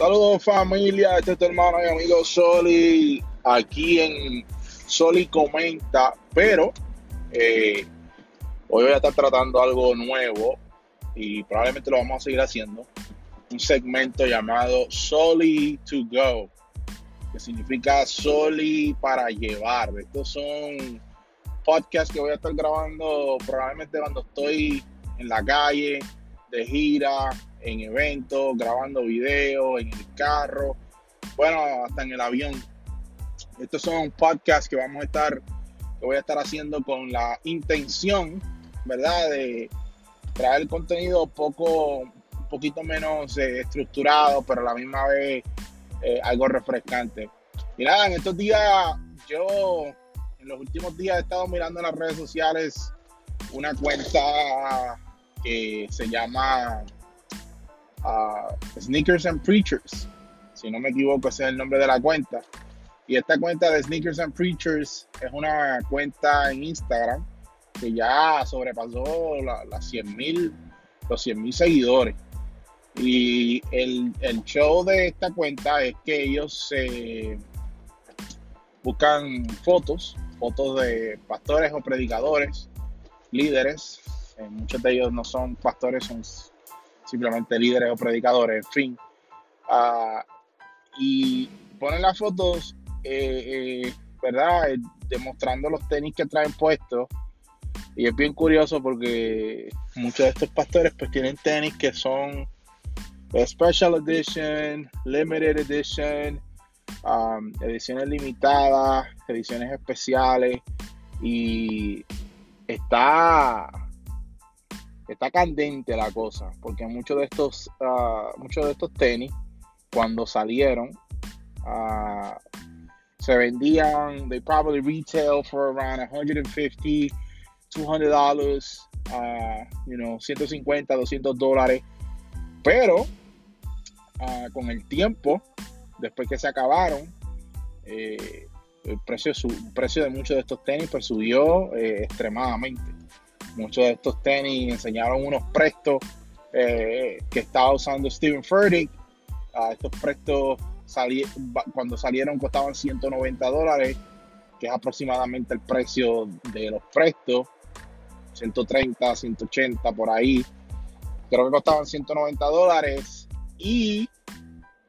Saludos familia, este es tu hermano y amigo Soli, aquí en Soli Comenta, pero eh, hoy voy a estar tratando algo nuevo y probablemente lo vamos a seguir haciendo, un segmento llamado Soli to Go, que significa Soli para llevar. Estos son podcasts que voy a estar grabando probablemente cuando estoy en la calle, de gira, en eventos, grabando videos, en el carro, bueno, hasta en el avión. Estos son podcasts que vamos a estar, que voy a estar haciendo con la intención, ¿verdad? De traer contenido poco, un poquito menos eh, estructurado, pero a la misma vez eh, algo refrescante. Y nada, en estos días, yo en los últimos días he estado mirando en las redes sociales una cuenta que se llama Sneakers and Preachers. Si no me equivoco, ese es el nombre de la cuenta. Y esta cuenta de Sneakers and Preachers es una cuenta en Instagram que ya sobrepasó las 100 mil, los 100 mil seguidores. Y el, show de esta cuenta es que ellos se buscan fotos, fotos de pastores o predicadores, líderes. Eh, muchos de ellos no son pastores, son simplemente líderes o predicadores, en fin. Ah, y ponen las fotos, eh, eh, ¿verdad? Eh, demostrando los tenis que traen puestos. Y es bien curioso porque muchos de estos pastores pues tienen tenis que son Special Edition, Limited Edition, um, ediciones limitadas, ediciones especiales. Y está está candente la cosa, porque muchos de estos, uh, muchos de estos tenis, cuando salieron, uh, se vendían, they probably retail for around 150, 200 dollars, uh, you know, 150, 200 dólares, pero con el tiempo, después que se acabaron, eh, el precio, el precio de muchos de estos tenis pues, subió eh, extremadamente. Muchos de estos tenis enseñaron unos prestos eh, que estaba usando Steven Furtick. Uh, estos prestos cuando salieron costaban 190 dólares, que es aproximadamente el precio de los prestos. 130, 180 por ahí. Creo que costaban 190 dólares. Y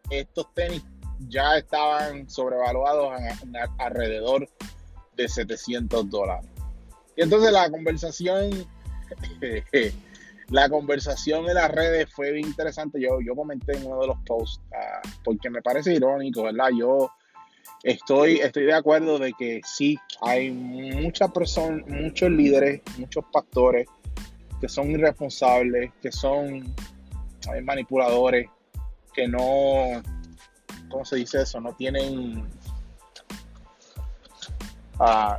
estos tenis ya estaban sobrevaluados alrededor de 700 dólares. Entonces la conversación, la conversación en las redes fue bien interesante. Yo, yo comenté en uno de los posts, ah, porque me parece irónico, ¿verdad? Yo estoy, estoy de acuerdo de que sí, hay muchas personas, muchos líderes, muchos pastores que son irresponsables, que son manipuladores, que no, ¿cómo se dice eso? No tienen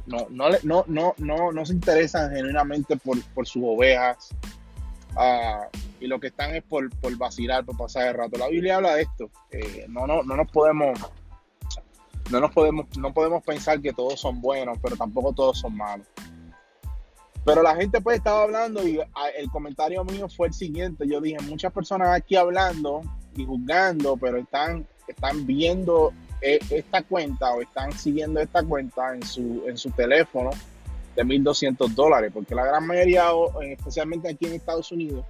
no, no, no, no, no, no se interesan genuinamente por, sus ovejas y lo que están es por, por vacilar, por pasar el rato. La Biblia habla de esto. no, no, no nos podemos no nos podemos no podemos pensar que todos son buenos, pero tampoco todos son malos. Pero la gente pues estaba hablando y el comentario mío fue el siguiente. Yo dije, muchas personas aquí hablando y juzgando, pero están, están viendo esta cuenta o están siguiendo esta cuenta en su, en su teléfono de 1.200 dólares, porque la gran mayoría, especialmente aquí en Estados Unidos,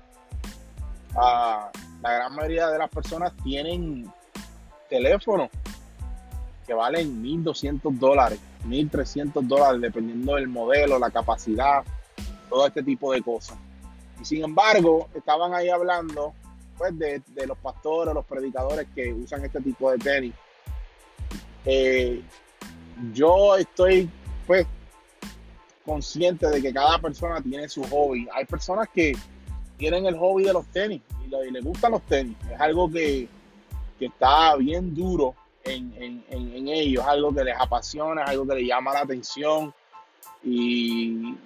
ah, la gran mayoría de las personas tienen teléfonos que valen 1.200 dólares, 1.300 dólares, dependiendo del modelo, la capacidad, todo este tipo de cosas. Y sin embargo, estaban ahí hablando pues, de, de los pastores, los predicadores que usan este tipo de tenis eh, yo estoy pues consciente de que cada persona tiene su hobby. Hay personas que tienen el hobby de los tenis y, les gustan los tenis. Es algo que, está bien duro en, ellos, es algo que les apasiona, es algo que les llama la atención y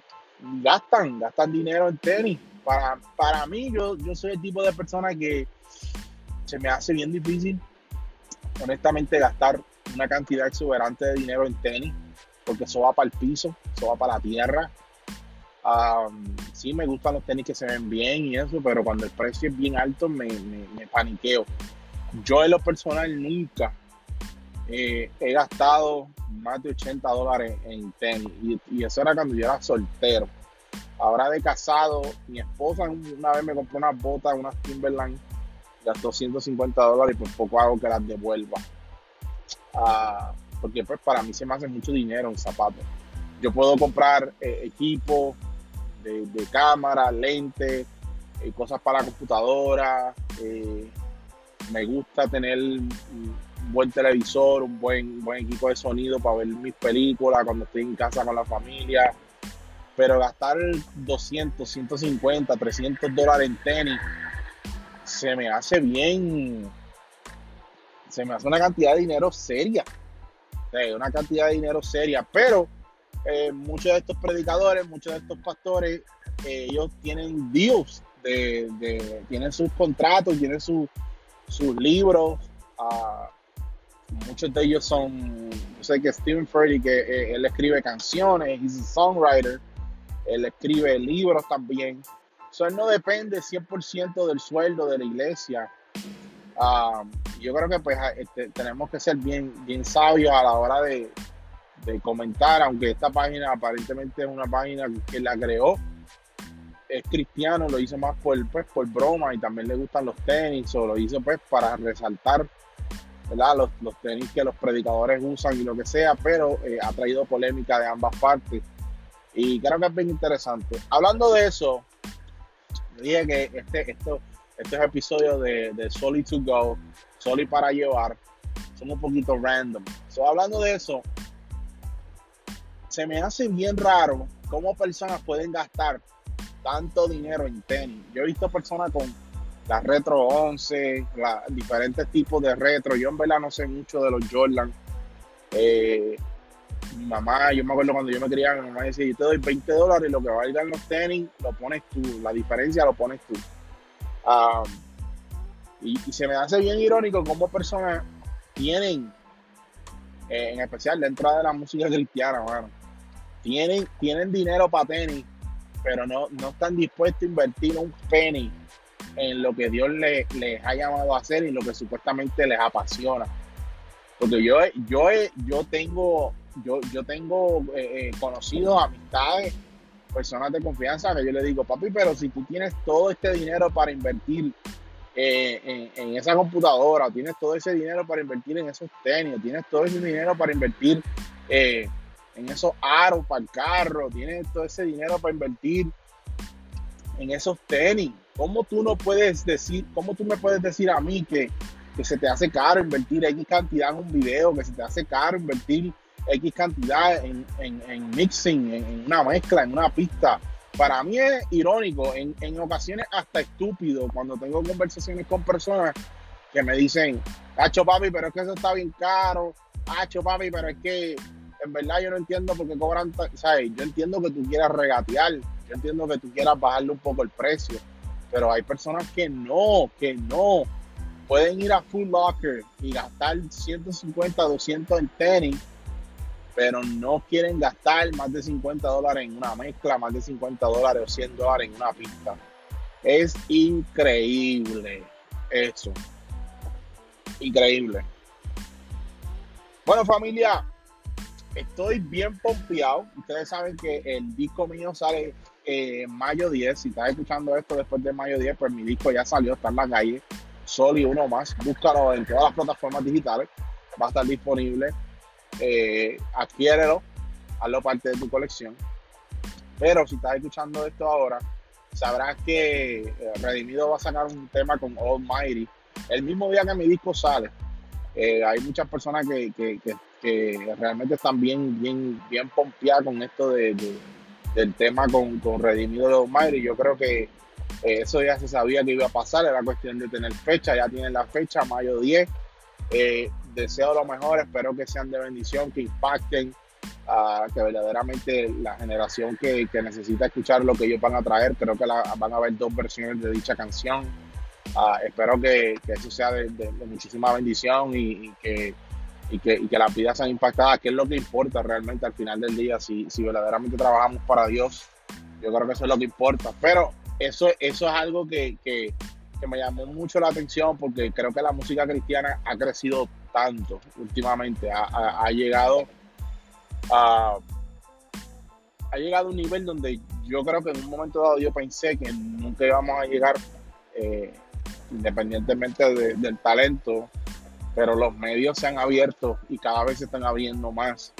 gastan, gastan dinero en tenis. Para, para mí, yo, yo soy el tipo de persona que se me hace bien difícil, honestamente, gastar una cantidad exuberante de dinero en tenis, porque eso va para el piso, eso va para la tierra. sí, me gustan los tenis que se ven bien y eso, pero cuando el precio es bien alto me, me, paniqueo. yo en lo personal nunca eh, he gastado más de 80 dólares en tenis y, eso era cuando yo era soltero. Ahora de casado, mi esposa una vez me compró unas botas, unas Timberland, gastó 150 dólares y por poco hago que las devuelva. Porque pues para mí se me hace mucho dinero en zapatos. Yo puedo comprar eh, equipo de, cámara, lentes, eh, cosas para la computadora. me gusta tener buen televisor, un buen, buen equipo de sonido para ver mis películas cuando estoy en casa con la familia. Pero gastar 200, 150, 300 dólares en tenis se me hace bien. Se me hace una cantidad de dinero seria. una cantidad de dinero seria. Pero eh, muchos de estos predicadores, muchos de estos pastores, eh, ellos tienen deals, de, tienen sus contratos, tienen sus libros. Uh, muchos de ellos son, yo sé que Stephen Furry, que eh, él escribe canciones, he's a songwriter, él escribe libros también. So, él no depende 100% del sueldo de la iglesia. Um, yo creo que pues este, tenemos que ser bien, bien sabios a la hora de, comentar, aunque esta página aparentemente es una página que la creó, es cristiano, lo hizo más por, pues, por broma y también le gustan los tenis, o lo hizo pues para resaltar los, los, tenis que los predicadores usan y lo que sea, pero eh, ha traído polémica de ambas partes. Y creo que es bien interesante. Hablando de eso, dije que este, esto, estos episodios de, de Soli to Go, Soli para llevar, son un poquito random. So, hablando de eso, se me hace bien raro cómo personas pueden gastar tanto dinero en tenis. Yo he visto personas con la Retro 11, la, diferentes tipos de retro. Yo en verdad no sé mucho de los Jordan. Eh, mi mamá, yo me acuerdo cuando yo me criaba, mi mamá decía, yo te doy 20 dólares y lo que valgan los tenis lo pones tú, la diferencia lo pones tú. Y, se me hace bien irónico cómo personas tienen, eh, en especial dentro de la música cristiana, bueno, tienen, tienen dinero para tenis, pero no, no están dispuestos a invertir un penny en lo que Dios les, ha llamado a hacer y lo que supuestamente les apasiona. Porque yo, yo, yo tengo, yo, yo tengo eh, eh, conocidos, amistades, personas de confianza que yo le digo, papi, pero si tú tienes todo este dinero para invertir eh, en, esa computadora, tienes todo ese dinero para invertir en esos tenis, tienes todo ese dinero para invertir en esos aros para el carro, tienes todo ese dinero para invertir en esos tenis. ¿Cómo tú no puedes decir, cómo tú me puedes decir a mí que, se te hace caro invertir X cantidad en un video, que se te hace caro invertir X cantidad en, mixing, en, una mezcla, en una pista? Para mí es irónico, en, ocasiones hasta estúpido, cuando tengo conversaciones con personas que me dicen, Hacho papi, pero es que eso está bien caro, Hacho papi, pero es que en verdad yo no entiendo por qué cobran, ¿sabes? Yo entiendo que tú quieras regatear, yo entiendo que tú quieras bajarle un poco el precio, pero hay personas que no, que no. Pueden ir a Full Locker y gastar 150, 200 en tenis, pero no quieren gastar más de 50 dólares en una mezcla, más de 50 dólares o 100 dólares en una pista. Es increíble eso. Increíble. Bueno, familia, estoy bien pompeado. Ustedes saben que el disco mío sale eh, mayo 10. Si estás escuchando esto después de mayo 10, pues mi disco ya salió, está en la calle. Sol y uno más. Búscalo en todas las plataformas digitales. Va a estar disponible. Eh, adquiérelo. Hazlo parte de tu colección. Pero si estás escuchando esto ahora, sabrás que eh, Redimido va a sacar un tema con Almighty el mismo día que mi disco sale. Eh, hay muchas personas que, que, que, realmente están bien, bien, bien pompeadas con esto de del tema con, con Redimido de Omar y yo creo que eh, eso ya se sabía que iba a pasar, era cuestión de tener fecha, ya tienen la fecha, mayo 10. Eh, deseo lo mejor, espero que sean de bendición, que impacten, a que verdaderamente la generación que, que, necesita escuchar lo que ellos van a traer, creo que van a haber dos versiones de dicha canción. Ah, espero que, que, eso sea de, muchísima bendición y que y que, y que las vidas sean impactadas, que es lo que importa realmente al final del día, si, si verdaderamente trabajamos para Dios, yo creo que eso es lo que importa. Pero eso, eso es algo que, que, que me llamó mucho la atención porque creo que la música cristiana ha crecido tanto últimamente, ha, llegado a, ha llegado a un nivel donde yo creo que en un momento dado yo pensé que nunca íbamos a llegar, eh, independientemente del talento, pero los medios se han abierto y cada vez se están abriendo más.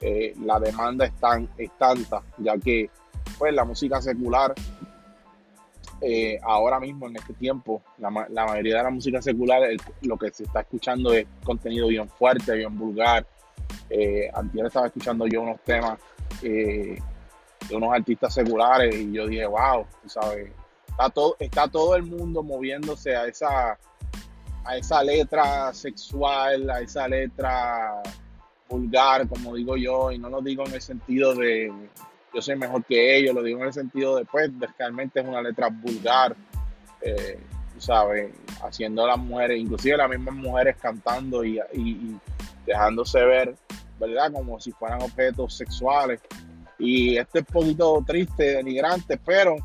Eh, la demanda es, tan, es tanta, ya que pues la música secular eh, ahora mismo en este tiempo, la, mayoría de la música secular, lo que se está escuchando es contenido bien fuerte, bien vulgar. Eh, estaba escuchando yo unos temas eh, de unos artistas seculares y yo dije, wow, ¿sabes? Está todo, está todo el mundo moviéndose a esa, a esa letra sexual, a esa letra vulgar, como digo yo, y no lo digo en el sentido de, yo soy mejor que ellos, lo digo en el sentido de, pues, realmente es una letra vulgar, eh, ¿sabes? Haciendo a las mujeres, inclusive las mismas mujeres cantando y, dejándose ver, ¿verdad? Como si fueran objetos sexuales. Y esto es un poquito triste, denigrante, pero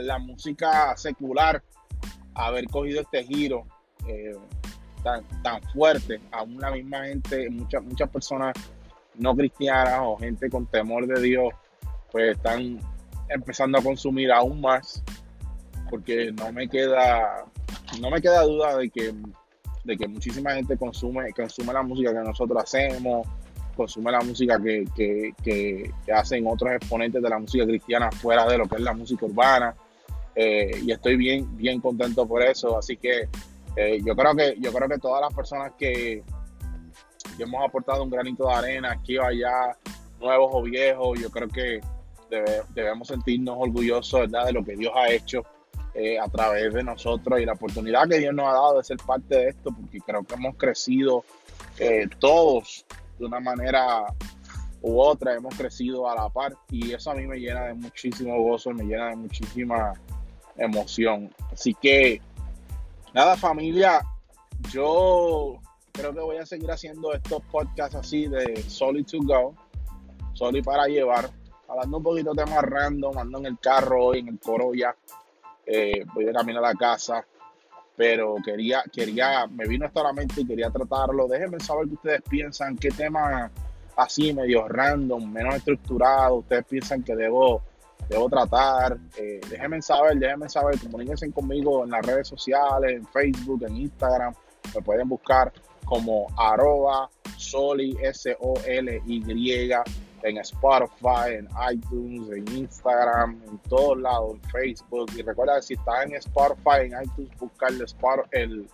la música secular, haber cogido este giro eh, tan, tan fuerte, a una misma gente, muchas, muchas personas no cristianas o gente con temor de Dios, pues están empezando a consumir aún más, porque no me queda, no me queda duda de que, de que muchísima gente consume, consume la música que nosotros hacemos, consume la música que, que, hacen otros exponentes de la música cristiana fuera de lo que es la música urbana. Eh, y estoy bien, bien contento por eso. Así que eh, yo creo que yo creo que todas las personas que, que hemos aportado un granito de arena aquí o allá, nuevos o viejos. Yo creo que debemos sentirnos orgullosos ¿verdad? de lo que Dios ha hecho eh, a través de nosotros y la oportunidad que Dios nos ha dado de ser parte de esto, porque creo que hemos crecido eh, todos de una manera u otra, hemos crecido a la par y eso a mí me llena de muchísimo gozo, me llena de muchísima emoción. Así que, nada familia, yo creo que voy a seguir haciendo estos podcasts así de Solid to Go, Solid para llevar, hablando un poquito de temas random, ando en el carro hoy, en el Corolla, eh, voy de camino a la casa, pero quería, quería, me vino esto a la mente y quería tratarlo. Déjenme saber qué ustedes piensan, qué tema así medio random, menos estructurado, ustedes piensan que debo, debo tratar. Eh, déjenme saber, déjenme saber, comuníquense conmigo en las redes sociales, en Facebook, en Instagram, me pueden buscar como arroba soli, S-O-L-Y, en Spotify, en iTunes, en Instagram, en todos lados, en Facebook. Y recuerda si estás en Spotify, en iTunes, busca el, el,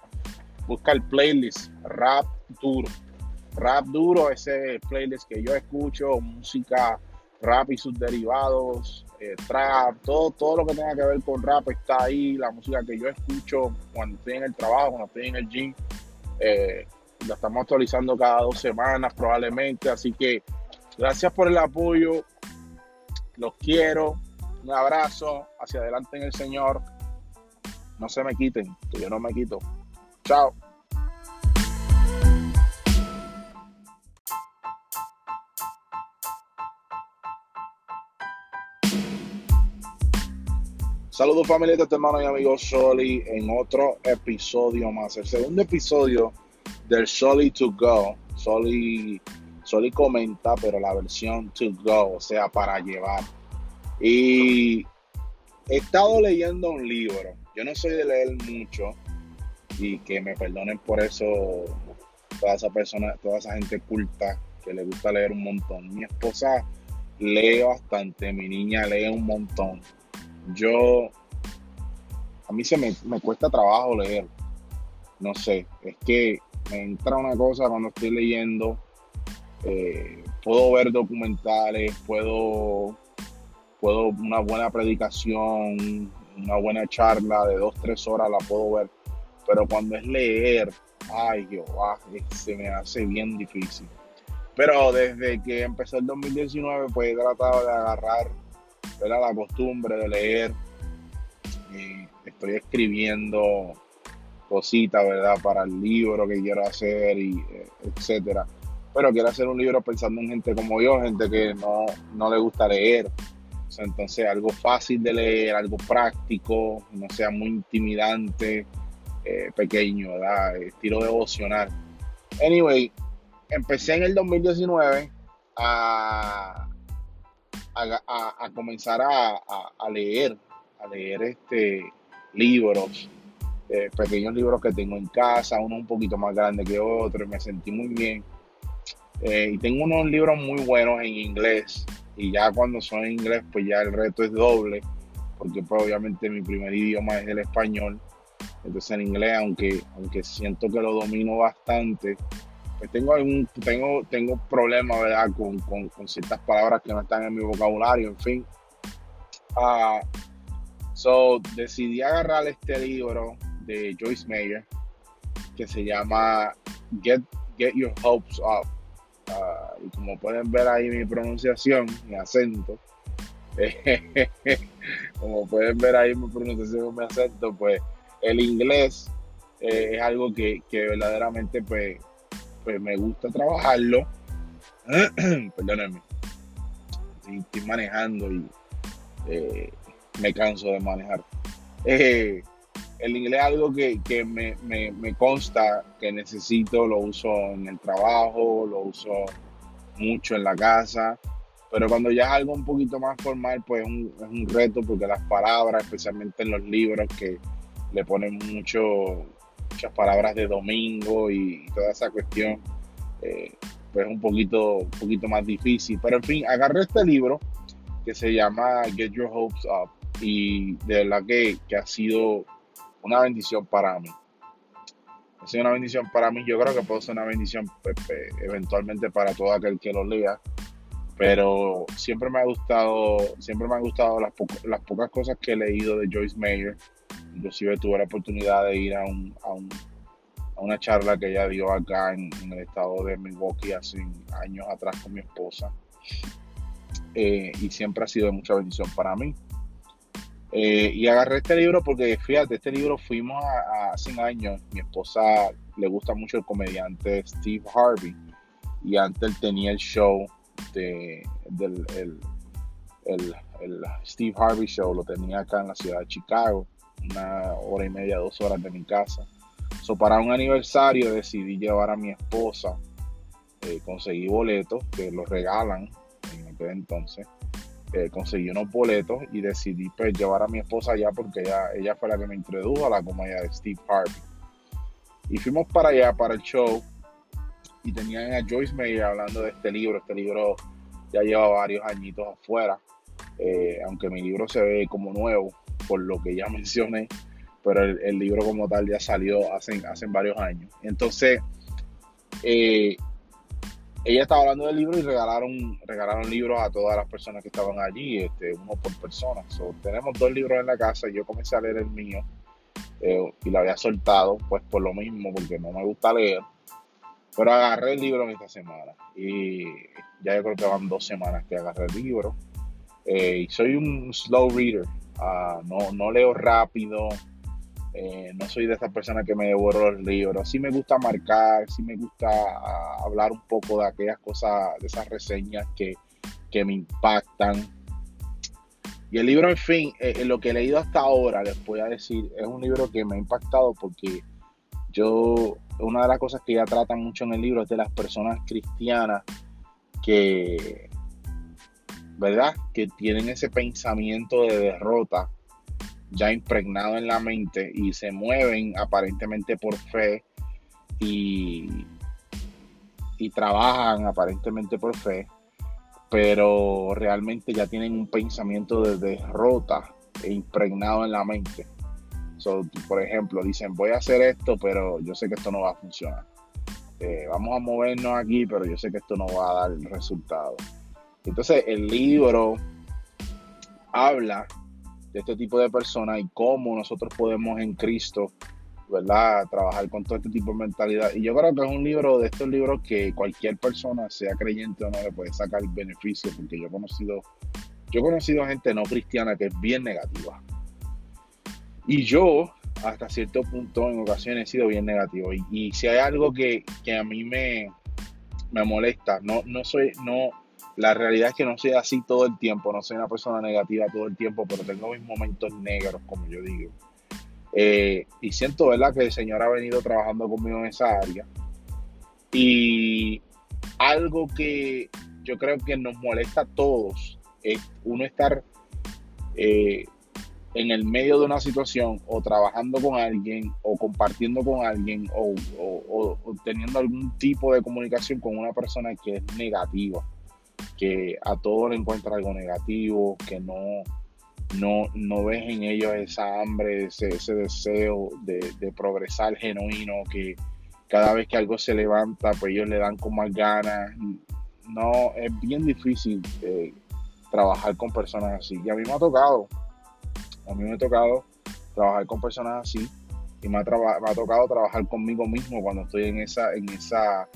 busca el playlist Rap Duro. Rap Duro, ese playlist que yo escucho, música rap y sus derivados, eh, trap, todo, todo lo que tenga que ver con rap está ahí, la música que yo escucho cuando estoy en el trabajo, cuando estoy en el gym. Eh, la estamos actualizando cada dos semanas probablemente, así que gracias por el apoyo, los quiero, un abrazo, hacia adelante en el Señor, no se me quiten, que yo no me quito. Chao. Saludos familia de este hermano y amigo Soli en otro episodio más, el segundo episodio del Soli to Go. Soli, Soli comenta, pero la versión to go, o sea, para llevar. Y he estado leyendo un libro. Yo no soy de leer mucho y que me perdonen por eso toda esa persona, toda esa gente culta que le gusta leer un montón. Mi esposa lee bastante, mi niña lee un montón. Yo, a mí se me, me cuesta trabajo leer. No sé, es que me entra una cosa cuando estoy leyendo. Eh, puedo ver documentales, puedo, puedo una buena predicación, una buena charla de dos, tres horas la puedo ver. Pero cuando es leer, ay Jehová, se me hace bien difícil. Pero desde que empezó el 2019, pues he tratado de agarrar la costumbre de leer. Y estoy escribiendo cositas, ¿verdad? Para el libro que quiero hacer y eh, etcétera. Pero quiero hacer un libro pensando en gente como yo, gente que no, no le gusta leer. entonces algo fácil de leer, algo práctico, no sea muy intimidante, eh, pequeño, ¿verdad? Estilo devocional. Anyway, empecé en el 2019 a, a, comenzar a, leer, a leer este, libros, eh, pequeños libros que tengo en casa, uno un poquito más grande que otro, y me sentí muy bien. Eh, y tengo unos libros muy buenos en inglés, y ya cuando son en inglés, pues ya el reto es doble, porque pues, obviamente mi primer idioma es el español. Entonces en inglés, aunque, aunque siento que lo domino bastante, pues tengo algún, tengo, tengo problemas, ¿verdad? Con, con, ciertas palabras que no están en mi vocabulario, en fin. Uh, so, decidí agarrar este libro de Joyce Mayer que se llama Get, Get Your Hopes Up. Ah, y como pueden ver ahí mi pronunciación, mi acento, como pueden ver ahí mi pronunciación, mi acento, pues el inglés eh, es algo que, que verdaderamente pues pues me gusta trabajarlo. Perdónenme. Estoy, manejando y eh, me canso de manejar. Eh, el inglés es algo que, me, consta que necesito, lo uso en el trabajo, lo uso mucho en la casa, pero cuando ya es algo un poquito más formal, pues es un, reto porque las palabras, especialmente en los libros que le ponen mucho, muchas palabras de domingo y toda esa cuestión, eh, pues es un poquito, un poquito más difícil. Pero en fin, agarré este libro que se llama Get Your Hopes Up y de verdad que, que ha sido una bendición para mí. Sido una bendición para mí. Yo creo que puede ser una bendición pues, pues, eventualmente para todo aquel que lo lea. Pero siempre me ha gustado, siempre me han gustado las, las pocas cosas que he leído de Joyce Mayer Inclusive tuve la oportunidad de ir a, un, a, un, a una charla que ella dio acá en, el estado de Milwaukee hace años atrás con mi esposa. Eh, y siempre ha sido de mucha bendición para mí. Eh, y agarré este libro porque, fíjate, este libro fuimos a, hace años. Mi esposa le gusta mucho el comediante Steve Harvey. Y antes él tenía el show de, del el, el, el Steve Harvey Show, lo tenía acá en la ciudad de Chicago una hora y media, dos horas de mi casa. So, para un aniversario decidí llevar a mi esposa. Eh, conseguí boletos que los regalan en aquel entonces. Eh, conseguí unos boletos y decidí pues, llevar a mi esposa allá porque ella, ella fue la que me introdujo a la comedia de Steve Harvey. Y fuimos para allá, para el show, y tenían a Joyce Meyer hablando de este libro. Este libro ya lleva varios añitos afuera, eh, aunque mi libro se ve como nuevo, por lo que ya mencioné, pero el, libro como tal ya salió hace, hace varios años. Entonces, eh, ella estaba hablando del libro y regalaron, regalaron libros a todas las personas que estaban allí, este, uno por persona. tenemos dos libros en la casa yo comencé a leer el mío eh, y lo había soltado, pues por lo mismo, porque no me gusta leer. Pero agarré el libro en esta semana y ya yo creo que van dos semanas que agarré el libro. Eh, y soy un slow reader, Ah, no, no leo rápido, eh, no soy de esas personas que me devoro los libros. Sí me gusta marcar, sí me gusta hablar un poco de aquellas cosas, de esas reseñas que, me impactan. Y el libro, en fin, eh, lo que he leído hasta ahora, les voy a decir, es un libro que me ha impactado porque yo, una de las cosas que ella trata mucho en el libro es de las personas cristianas que, ¿verdad? Que tienen ese pensamiento de derrota ya impregnado en la mente y se mueven aparentemente por fe y, y trabajan aparentemente por fe, pero realmente ya tienen un pensamiento de derrota e impregnado en la mente. por ejemplo, dicen, voy a hacer esto, pero yo sé que esto no va a funcionar. Eh, vamos a movernos aquí, pero yo sé que esto no va a dar resultado. Entonces el libro habla de este tipo de personas y cómo nosotros podemos en Cristo, ¿verdad? Trabajar con todo este tipo de mentalidad. Y yo creo que es un libro de estos libros que cualquier persona, sea creyente o no, le puede sacar beneficio, porque yo he conocido, yo he conocido gente no cristiana que es bien negativa. Y yo, hasta cierto punto, en ocasiones he sido bien negativo. Y, si hay algo que, a mí me, me molesta, no, no soy, no, la realidad es que no soy así todo el tiempo, no soy una persona negativa todo el tiempo, pero tengo mis momentos negros, como yo digo. Eh, y siento, ¿verdad?, que el Señor ha venido trabajando conmigo en esa área. Y algo que yo creo que nos molesta a todos es uno estar eh, en el medio de una situación o trabajando con alguien o compartiendo con alguien o, teniendo algún tipo de comunicación con una persona que es negativa, que a todo le encuentra algo negativo, que no, no, no ves en ellos esa hambre, ese, ese deseo de, progresar genuino, que cada vez que algo se levanta, pues ellos le dan con más ganas. No, es bien difícil eh, trabajar con personas así. Y a mí me ha tocado, a mí me ha tocado trabajar con personas así y me ha, me ha tocado trabajar conmigo mismo cuando estoy en esa, en esa,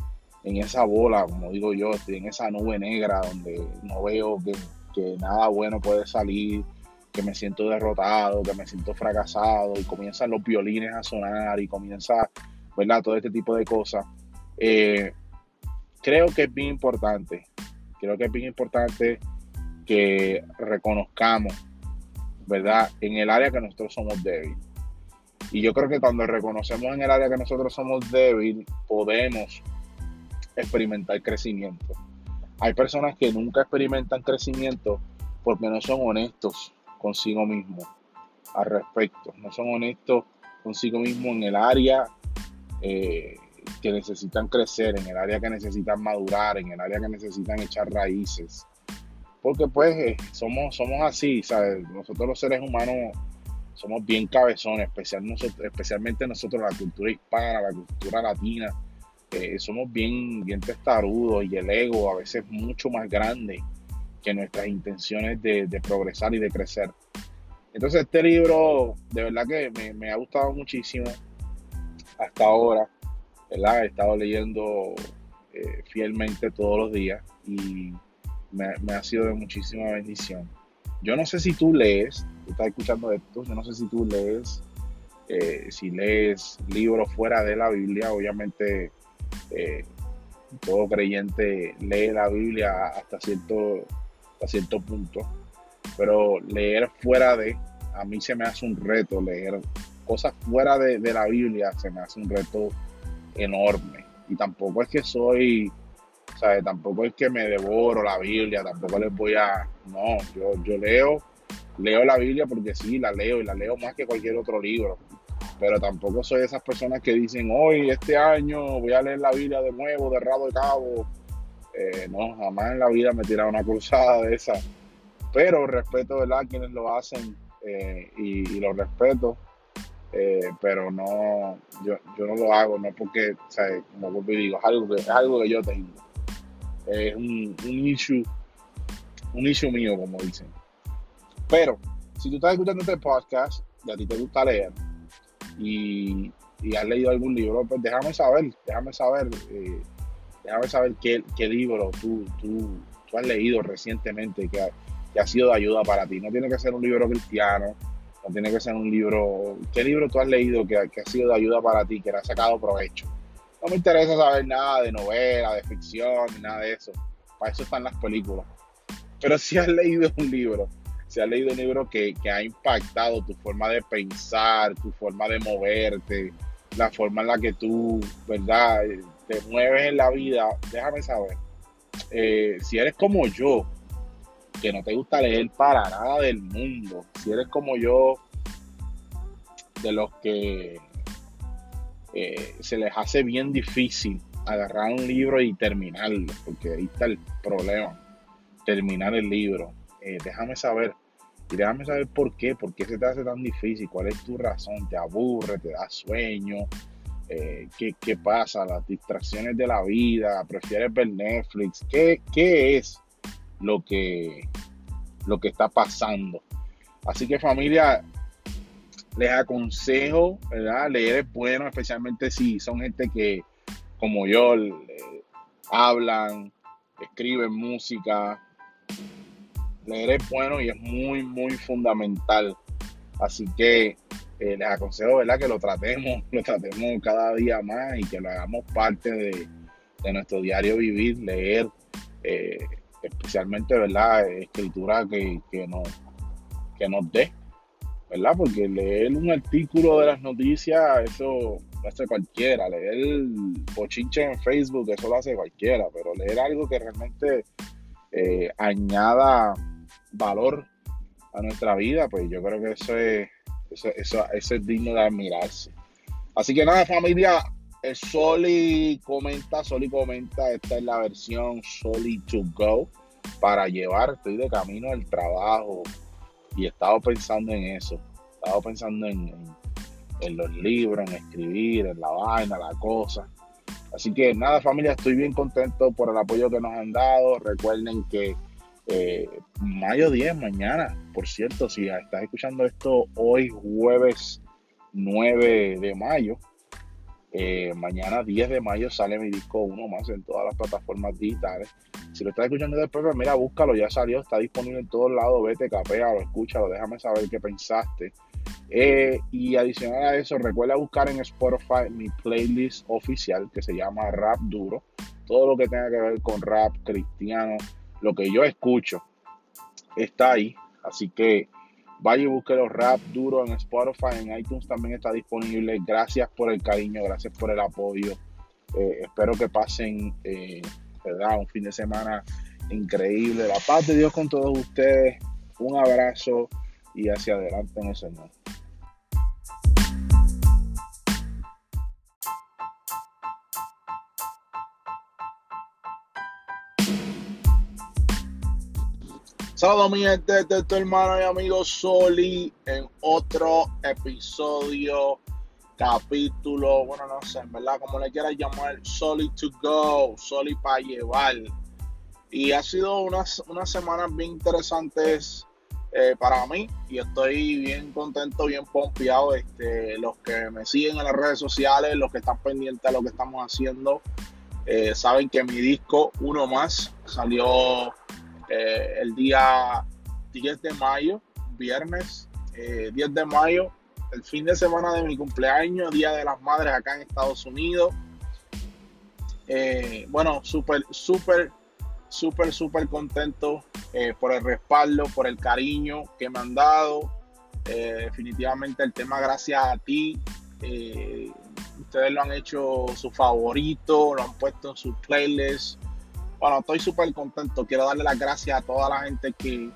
en esa bola, como digo yo, en esa nube negra donde no veo que, que nada bueno puede salir, que me siento derrotado, que me siento fracasado y comienzan los violines a sonar y comienza, ¿verdad? Todo este tipo de cosas. Eh, creo que es bien importante, creo que es bien importante que reconozcamos, ¿verdad? En el área que nosotros somos débiles. Y yo creo que cuando reconocemos en el área que nosotros somos débiles, podemos experimentar crecimiento. Hay personas que nunca experimentan crecimiento porque no son honestos consigo mismo al respecto. No son honestos consigo mismo en el área eh, que necesitan crecer, en el área que necesitan madurar, en el área que necesitan echar raíces. Porque pues eh, somos, somos así, ¿sabes? Nosotros los seres humanos somos bien cabezones, especial nosotros, especialmente nosotros, la cultura hispana, la cultura latina, somos bien, bien testarudos y el ego a veces mucho más grande que nuestras intenciones de, progresar y de crecer. Entonces este libro de verdad que me, ha gustado muchísimo hasta ahora, ¿verdad? He estado leyendo eh, fielmente todos los días y me, ha sido de muchísima bendición. Yo no sé si tú lees, tú estás escuchando esto, yo no sé si tú lees, eh, si lees libros fuera de la Biblia, obviamente eh, todo creyente lee la Biblia hasta cierto a cierto punto, pero leer fuera de, a mí se me hace un reto, leer cosas fuera de, la Biblia se me hace un reto enorme. Y tampoco es que soy, ¿sabes? Tampoco es que me devoro la Biblia, tampoco les voy a, no, yo, yo leo, leo la Biblia porque sí, la leo y la leo más que cualquier otro libro. Pero tampoco soy esas personas que dicen, hoy, este año, voy a leer la Biblia de nuevo, de rabo de cabo eh, no, jamás en la vida me he tirado una cruzada de esa. Pero respeto, ¿verdad? A quienes lo hacen eh, y, lo respeto. Eh, pero no, yo, no lo hago, no porque, o sea, como vuelvo y digo, es algo que, es algo que yo tengo. Es un, un issue, un issue mío, como dicen. Pero, si tú estás escuchando este podcast y a ti te gusta leer y, y has leído algún libro, pues déjame saber, déjame saber. Eh, déjame saber qué, qué libro tú, tú, has leído recientemente que ha, que ha sido de ayuda para ti. No tiene que ser un libro cristiano, no tiene que ser un libro... ¿Qué libro tú has leído que, que ha sido de ayuda para ti, que le ha sacado provecho? No me interesa saber nada de novela, de ficción, nada de eso. Para eso están las películas. Pero si has leído un libro, si has leído un libro que, que ha impactado tu forma de pensar, tu forma de moverte, la forma en la que tú, ¿verdad? te mueves en la vida, déjame saber. Eh, si eres como yo, que no te gusta leer para nada del mundo, si eres como yo, de los que eh, se les hace bien difícil agarrar un libro y terminarlo, porque ahí está el problema, terminar el libro. Eh, déjame saber, y déjame saber por qué, por qué se te hace tan difícil, cuál es tu razón, te aburre, te da sueño, eh, ¿qué, pasa, las distracciones de la vida, prefieres ver Netflix, ¿qué, qué es lo que, lo que está pasando? Así que familia, les aconsejo, ¿verdad? Leer es bueno, especialmente si son gente que, como yo, hablan, escriben música. Leer es bueno y es muy, muy fundamental. Así que eh, les aconsejo ¿verdad? que lo tratemos, lo tratemos cada día más y que lo hagamos parte de, nuestro diario vivir, leer. Eh, especialmente, ¿verdad? Escritura que, que, no, que nos dé, ¿verdad? Porque leer un artículo de las noticias, eso lo hace cualquiera. Leer bochinche en Facebook, eso lo hace cualquiera. Pero leer algo que realmente eh, añada valor a nuestra vida, pues yo creo que eso es, eso, eso, es digno de admirarse. Así que nada, familia, Soli comenta, Soli comenta, esta es la versión Soli to go para llevar, estoy de camino al trabajo y he estado pensando en eso, he estado pensando en, en, los libros, en escribir, en la vaina, la cosa. Así que nada familia, estoy bien contento por el apoyo que nos han dado. Recuerden que eh, mayo 10, mañana, por cierto, si estás escuchando esto hoy jueves 9 de mayo, eh, mañana 10 de mayo sale mi disco uno más en todas las plataformas digitales. Si lo estás escuchando después, mira, búscalo, ya salió, está disponible en todos lados, vete, capea, lo escúchalo, déjame saber qué pensaste. Eh, y adicional a eso, recuerda buscar en Spotify mi playlist oficial que se llama Rap Duro. Todo lo que tenga que ver con rap cristiano, lo que yo escucho, está ahí. Así que Vaya y busque los rap duro en Spotify, en iTunes también está disponible. Gracias por el cariño, gracias por el apoyo. Eh, espero que pasen, eh, ¿verdad? Un fin de semana increíble. La paz de Dios con todos ustedes. Un abrazo y hacia adelante en el Señor. Saludos mi gente, de tu hermano y amigo Soli en otro episodio, capítulo, bueno no sé, en verdad, como le quieras llamar, Soli to go, Soli para llevar. Y ha sido unas, unas semanas bien interesantes eh, para mí y estoy bien contento, bien pompeado. Este, los que me siguen en las redes sociales, los que están pendientes de lo que estamos haciendo, eh, saben que mi disco, uno más, salió eh, el día 10 de mayo, viernes 10 eh, de mayo, el fin de semana de mi cumpleaños, Día de las Madres acá en Estados Unidos. Eh, bueno, súper, súper, súper, súper contento por el respaldo, por el cariño que me han dado. definitivamente el tema gracias a ti. ustedes lo han hecho su favorito, lo han puesto en su playlist bueno, estoy súper contento. Quiero darle las gracias a toda la gente que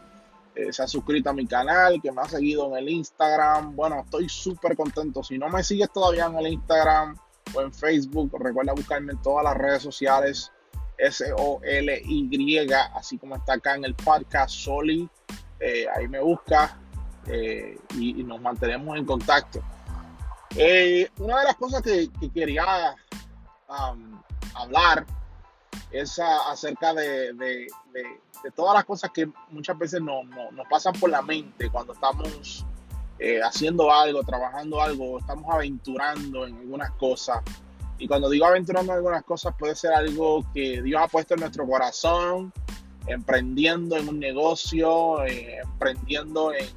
eh, se ha suscrito a mi canal, que me ha seguido en el Instagram. Bueno, estoy súper contento. Si no me sigues todavía en el Instagram o en Facebook, recuerda buscarme en todas las redes sociales. S-O-L-Y, así como está acá en el podcast Soli. Eh, ahí me busca eh, y, nos mantenemos en contacto. una de las cosas que, quería um, hablar es acerca de, todas las cosas que muchas veces no, nos pasan por la mente cuando estamos eh, haciendo algo, trabajando algo, estamos aventurando en algunas cosas. Y cuando digo aventurando en algunas cosas puede ser algo que Dios ha puesto en nuestro corazón, emprendiendo en un negocio, eh, emprendiendo en,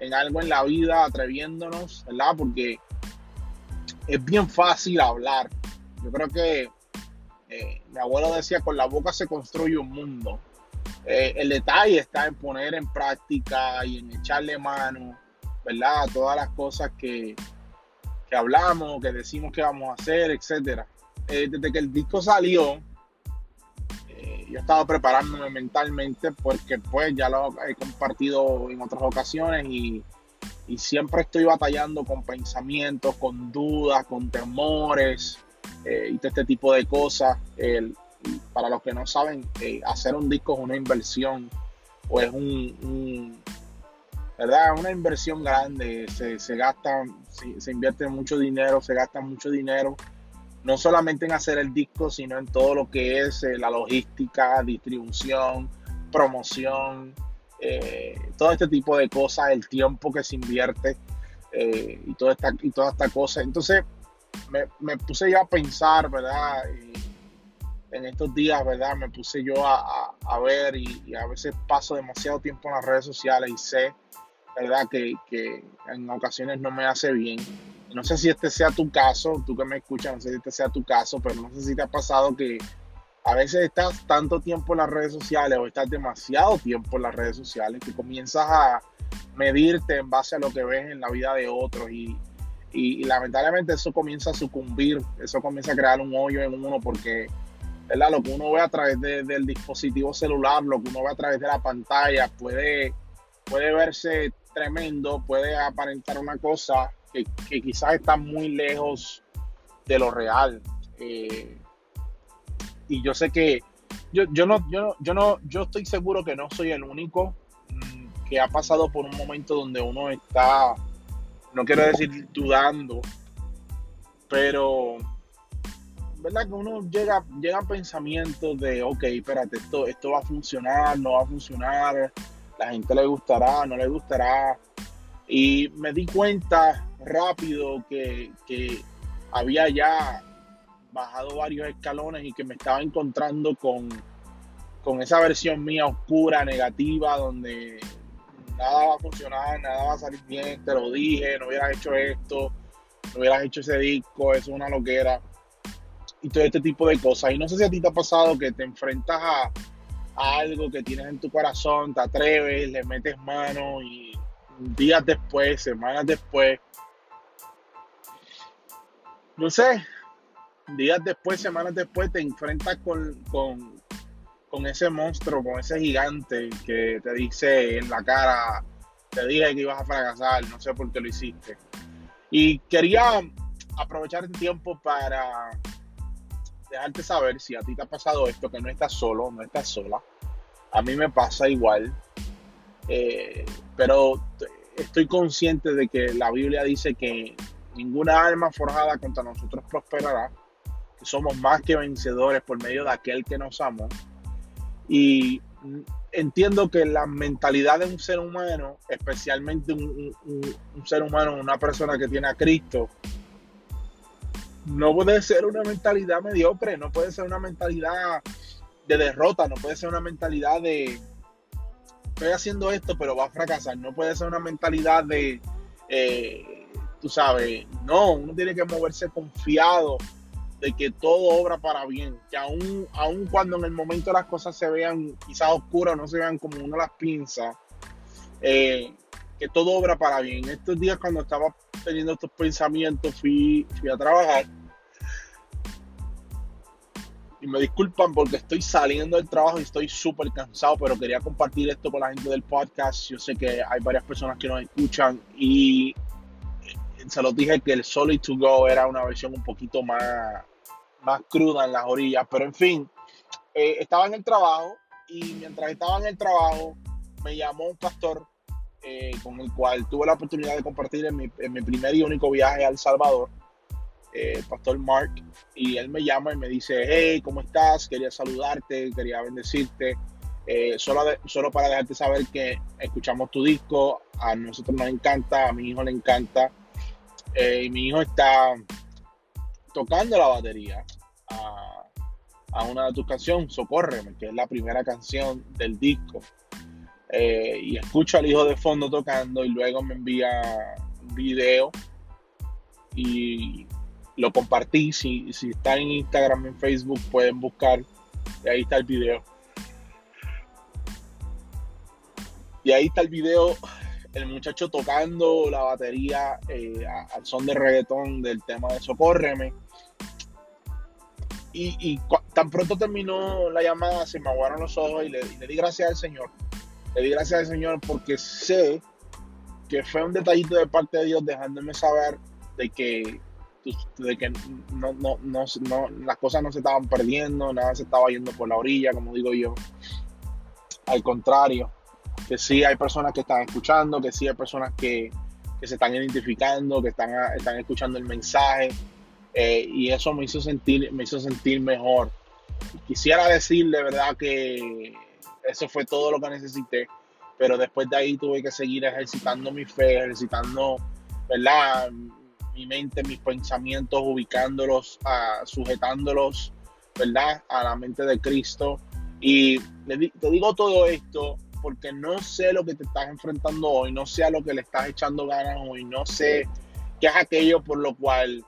en algo en la vida, atreviéndonos, ¿verdad? Porque es bien fácil hablar. Yo creo que eh, mi abuelo decía, con la boca se construye un mundo. Eh, el detalle está en poner en práctica y en echarle mano, ¿verdad? Todas las cosas que, que hablamos, que decimos que vamos a hacer, etc. Eh, desde que el disco salió, yo estaba preparándome mentalmente porque pues ya lo he compartido en otras ocasiones y, y siempre estoy batallando con pensamientos, con dudas, con temores, eh, y todo este tipo de cosas. para los que no saben, eh, hacer un disco es una inversión o es un, ¿verdad? Una inversión grande, se, se gasta, se, invierte mucho dinero, se gasta mucho dinero, no solamente en hacer el disco, sino en todo lo que es eh, la logística, distribución, promoción, todo este tipo de cosas, el tiempo que se invierte y, toda esta, y toda esta cosa. Entonces, me, puse yo a pensar, ¿verdad? en estos días, ¿verdad? Me puse yo a, ver y, a veces paso demasiado tiempo en las redes sociales y sé, ¿verdad? Que, en ocasiones no me hace bien. No sé si este sea tu caso, tú que me escuchas, no sé si este sea tu caso, pero no sé si te ha pasado que a veces estás tanto tiempo en las redes sociales o estás demasiado tiempo en las redes sociales que comienzas a medirte en base a lo que ves en la vida de otros y, y, lamentablemente eso comienza a sucumbir, eso comienza a crear un hoyo en uno porque ¿verdad? lo que uno ve a través del dispositivo celular, lo que uno ve a través de la pantalla puede, puede verse tremendo, puede aparentar una cosa que, quizás está muy lejos de lo real. Eh, y yo sé que yo, yo, no, yo, yo, no, yo estoy seguro que no soy el único mm, que ha pasado por un momento donde uno está, no quiero decir dudando, pero verdad que uno llega, llega a pensamientos de, ok, espérate, esto, esto va a funcionar, no va a funcionar, la gente le gustará, no le gustará. Y me di cuenta rápido que, que había ya bajado varios escalones y que me estaba encontrando con, con esa versión mía oscura, negativa, donde nada va a funcionar, nada va a salir bien, te lo dije, no hubieras hecho esto, no hubieras hecho ese disco, eso es una loquera. Y todo este tipo de cosas. Y no sé si a ti te ha pasado que te enfrentas a, algo que tienes en tu corazón, te atreves, le metes mano y días después, semanas después, no sé, días después, semanas después, te enfrentas con, con, ese monstruo, con ese gigante que te dice en la cara, te dije que ibas a fracasar, no sé por qué lo hiciste. Y quería aprovechar el tiempo para dejarte saber si a ti te ha pasado esto, que no estás solo, no estás sola. A mí me pasa igual. Eh, pero estoy consciente de que la Biblia dice que ninguna alma forjada contra nosotros prosperará somos más que vencedores por medio de aquel que nos amó. Y entiendo que la mentalidad de un ser humano, especialmente un, ser humano, una persona que tiene a Cristo, no puede ser una mentalidad mediocre, no puede ser una mentalidad de derrota, no puede ser una mentalidad de estoy haciendo esto pero va a fracasar, no puede ser una mentalidad de, eh, tú sabes, no, uno tiene que moverse confiado de que todo obra para bien, que aún, aún cuando en el momento las cosas se vean quizás oscuras, no se vean como uno las piensa, eh, que todo obra para bien. Estos días cuando estaba teniendo estos pensamientos fui, fui a trabajar y me disculpan porque estoy saliendo del trabajo y estoy súper cansado, pero quería compartir esto con la gente del podcast. Yo sé que hay varias personas que nos escuchan y se los dije que el Solid to Go era una versión un poquito más, más cruda en las orillas, pero en fin, eh, estaba en el trabajo y mientras estaba en el trabajo me llamó un pastor eh, con el cual tuve la oportunidad de compartir en mi, primer y único viaje a El Salvador, eh, el pastor Mark, y él me llama y me dice, hey, ¿cómo estás? Quería saludarte, quería bendecirte. solo, solo para dejarte saber que escuchamos tu disco, a nosotros nos encanta, a mi hijo le encanta, y mi hijo está tocando la batería a, una de tus canciones, Socórreme, que es la primera canción del disco. Eh, y escucho al hijo de fondo tocando y luego me envía un video y lo compartí. Si, si está en Instagram, en Facebook, pueden buscar. Y ahí está el video. Y ahí está el video, el muchacho tocando la batería eh, al son de reggaetón del tema de Socórreme. Y, tan pronto terminó la llamada, se me aguaron los ojos y le, di gracias al Señor. Le di gracias al Señor porque sé que fue un detallito de parte de Dios dejándome saber de que, de que no, no, no, las cosas no se estaban perdiendo, nada se estaba yendo por la orilla, como digo yo. Al contrario, que sí hay personas que están escuchando, que sí hay personas que, que se están identificando, que están, están escuchando el mensaje eh, y eso me hizo sentir, me hizo sentir mejor. Quisiera decirle, verdad, que eso fue todo lo que necesité, pero después de ahí tuve que seguir ejercitando mi fe, ejercitando, ¿verdad? Mi mente, mis pensamientos, ubicándolos, uh, sujetándolos, ¿verdad? A la mente de Cristo. Y te digo todo esto porque no sé lo que te estás enfrentando hoy, no sé a lo que le estás echando ganas hoy, no sé qué es aquello por lo cual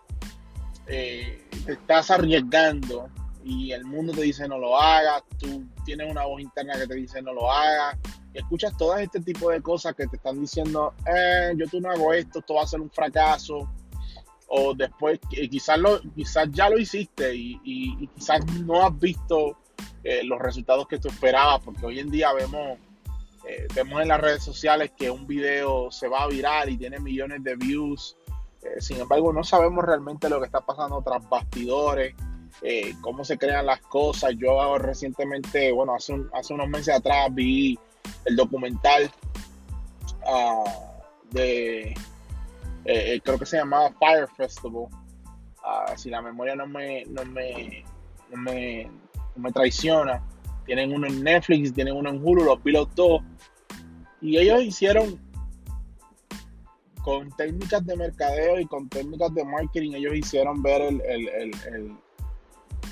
eh, te estás arriesgando y el mundo te dice no lo hagas, tú tienes una voz interna que te dice no lo hagas, escuchas todo este tipo de cosas que te están diciendo, eh, yo tú no hago esto, esto va a ser un fracaso, o después quizás, lo, quizás ya lo hiciste y, quizás no has visto eh, los resultados que tú esperabas, porque hoy en día vemos, eh, vemos en las redes sociales que un video se va a virar y tiene millones de views, sin embargo no sabemos realmente lo que está pasando tras bastidores, eh, cómo se crean las cosas. Yo recientemente, bueno, hace, hace unos meses atrás vi el documental ah, de, eh, creo que se llamaba Fire Festival. Ah, si la memoria no me, no me, no me, no me traiciona. Tienen uno en Netflix, tienen uno en Hulu, los vi los dos. Y ellos hicieron con técnicas de mercadeo y con técnicas de marketing, ellos hicieron ver el,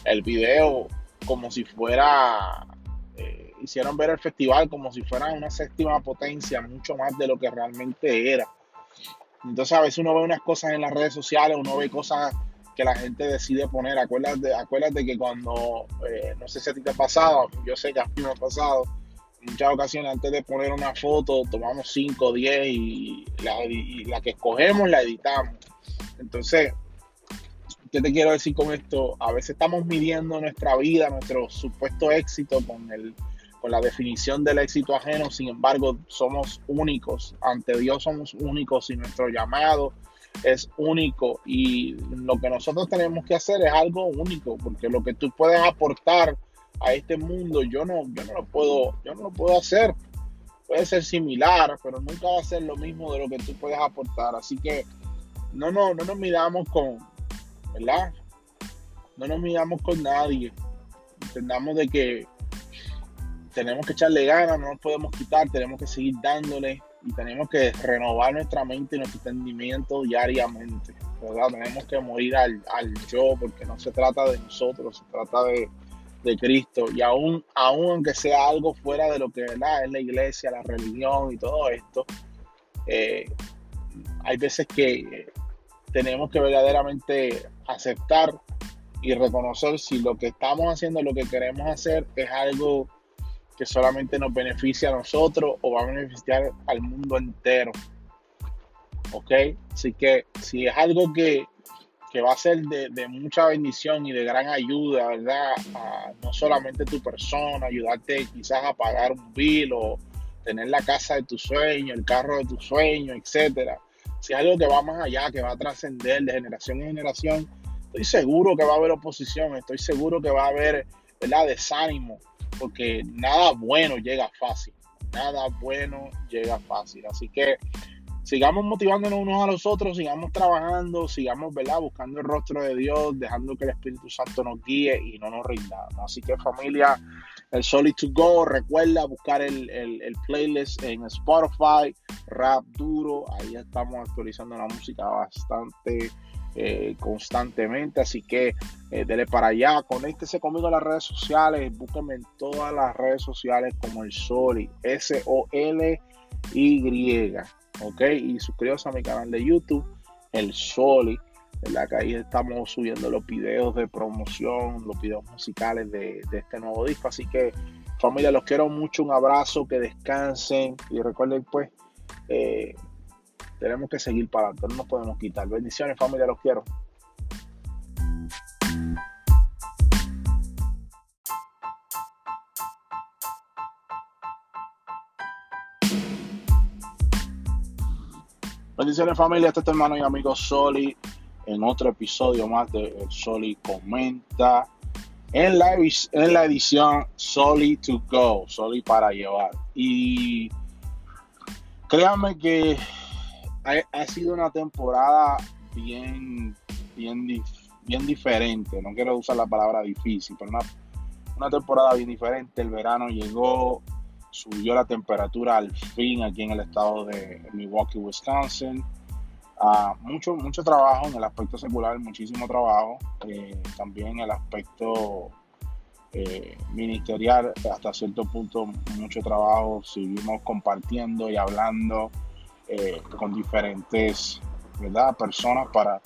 el video como si fuera, eh, hicieron ver el festival como si fuera una séptima potencia, mucho más de lo que realmente era. Entonces a veces uno ve unas cosas en las redes sociales, uno ve cosas que la gente decide poner. Acuérdate, acuérdate que cuando, eh, no sé si a ti te ha pasado, yo sé que a mí me ha pasado, en muchas ocasiones antes de poner una foto tomamos 5, 10 y la, y la que escogemos la editamos. Entonces, ¿Qué te quiero decir con esto? A veces estamos midiendo nuestra vida, nuestro supuesto éxito con, el, con la definición del éxito ajeno, sin embargo somos únicos, ante Dios somos únicos y nuestro llamado es único y lo que nosotros tenemos que hacer es algo único, porque lo que tú puedes aportar a este mundo yo no, yo no lo puedo, yo no lo puedo hacer. Puede ser similar, pero nunca va a ser lo mismo de lo que tú puedes aportar. Así que no, no, no nos midamos con, ¿verdad? No nos miramos con nadie. Entendamos de que tenemos que echarle ganas, no nos podemos quitar, tenemos que seguir dándole y tenemos que renovar nuestra mente y nuestro entendimiento diariamente. ¿verdad? Tenemos que morir al, yo porque no se trata de nosotros, se trata de, Cristo. Y aún, aún aunque sea algo fuera de lo que es la iglesia, la religión y todo esto, eh, hay veces que tenemos que verdaderamente aceptar y reconocer si lo que estamos haciendo, lo que queremos hacer es algo que solamente nos beneficia a nosotros o va a beneficiar al mundo entero. ¿Ok? Así que si es algo que, va a ser de, mucha bendición y de gran ayuda, ¿verdad? A no solamente tu persona, ayudarte quizás a pagar un bill o tener la casa de tu sueño, el carro de tu sueño, etcétera si es algo que va más allá, que va a trascender de generación en generación, estoy seguro que va a haber oposición, estoy seguro que va a haber ¿verdad? desánimo, porque nada bueno llega fácil, nada bueno llega fácil. Así que sigamos motivándonos unos a los otros, sigamos trabajando, sigamos ¿verdad? buscando el rostro de Dios, dejando que el Espíritu Santo nos guíe y no nos rindamos. Así que familia, el Solid to Go. Recuerda buscar el, playlist en Spotify, Rap Duro. Ahí estamos actualizando la música bastante eh, constantemente. Así que eh, para allá. Conéctese conmigo en las redes sociales. Búsqueme en todas las redes sociales como el Solid. S-O-L-Y. Ok. Y suscríbase a mi canal de YouTube, el Solid. ¿verdad? Que ahí estamos subiendo los videos de promoción, los videos musicales de, este nuevo disco. Así que familia, los quiero mucho, un abrazo, que descansen y recuerden pues, eh, tenemos que seguir para adelante, no nos podemos quitar. Bendiciones familia, los quiero. Bendiciones familia, este es tu hermano y amigo Soli en otro episodio más de Soli Comenta. En la, en la edición Soli to Go, Soli para llevar. Y créanme que ha, sido una temporada bien, bien, bien diferente. No quiero usar la palabra difícil, pero una, una temporada bien diferente. El verano llegó, subió la temperatura al fin aquí en el estado de Milwaukee, Wisconsin mucho, mucho trabajo en el aspecto secular, muchísimo trabajo, eh, también en el aspecto eh, ministerial, hasta cierto punto mucho trabajo, seguimos compartiendo y hablando eh, con diferentes ¿verdad? personas para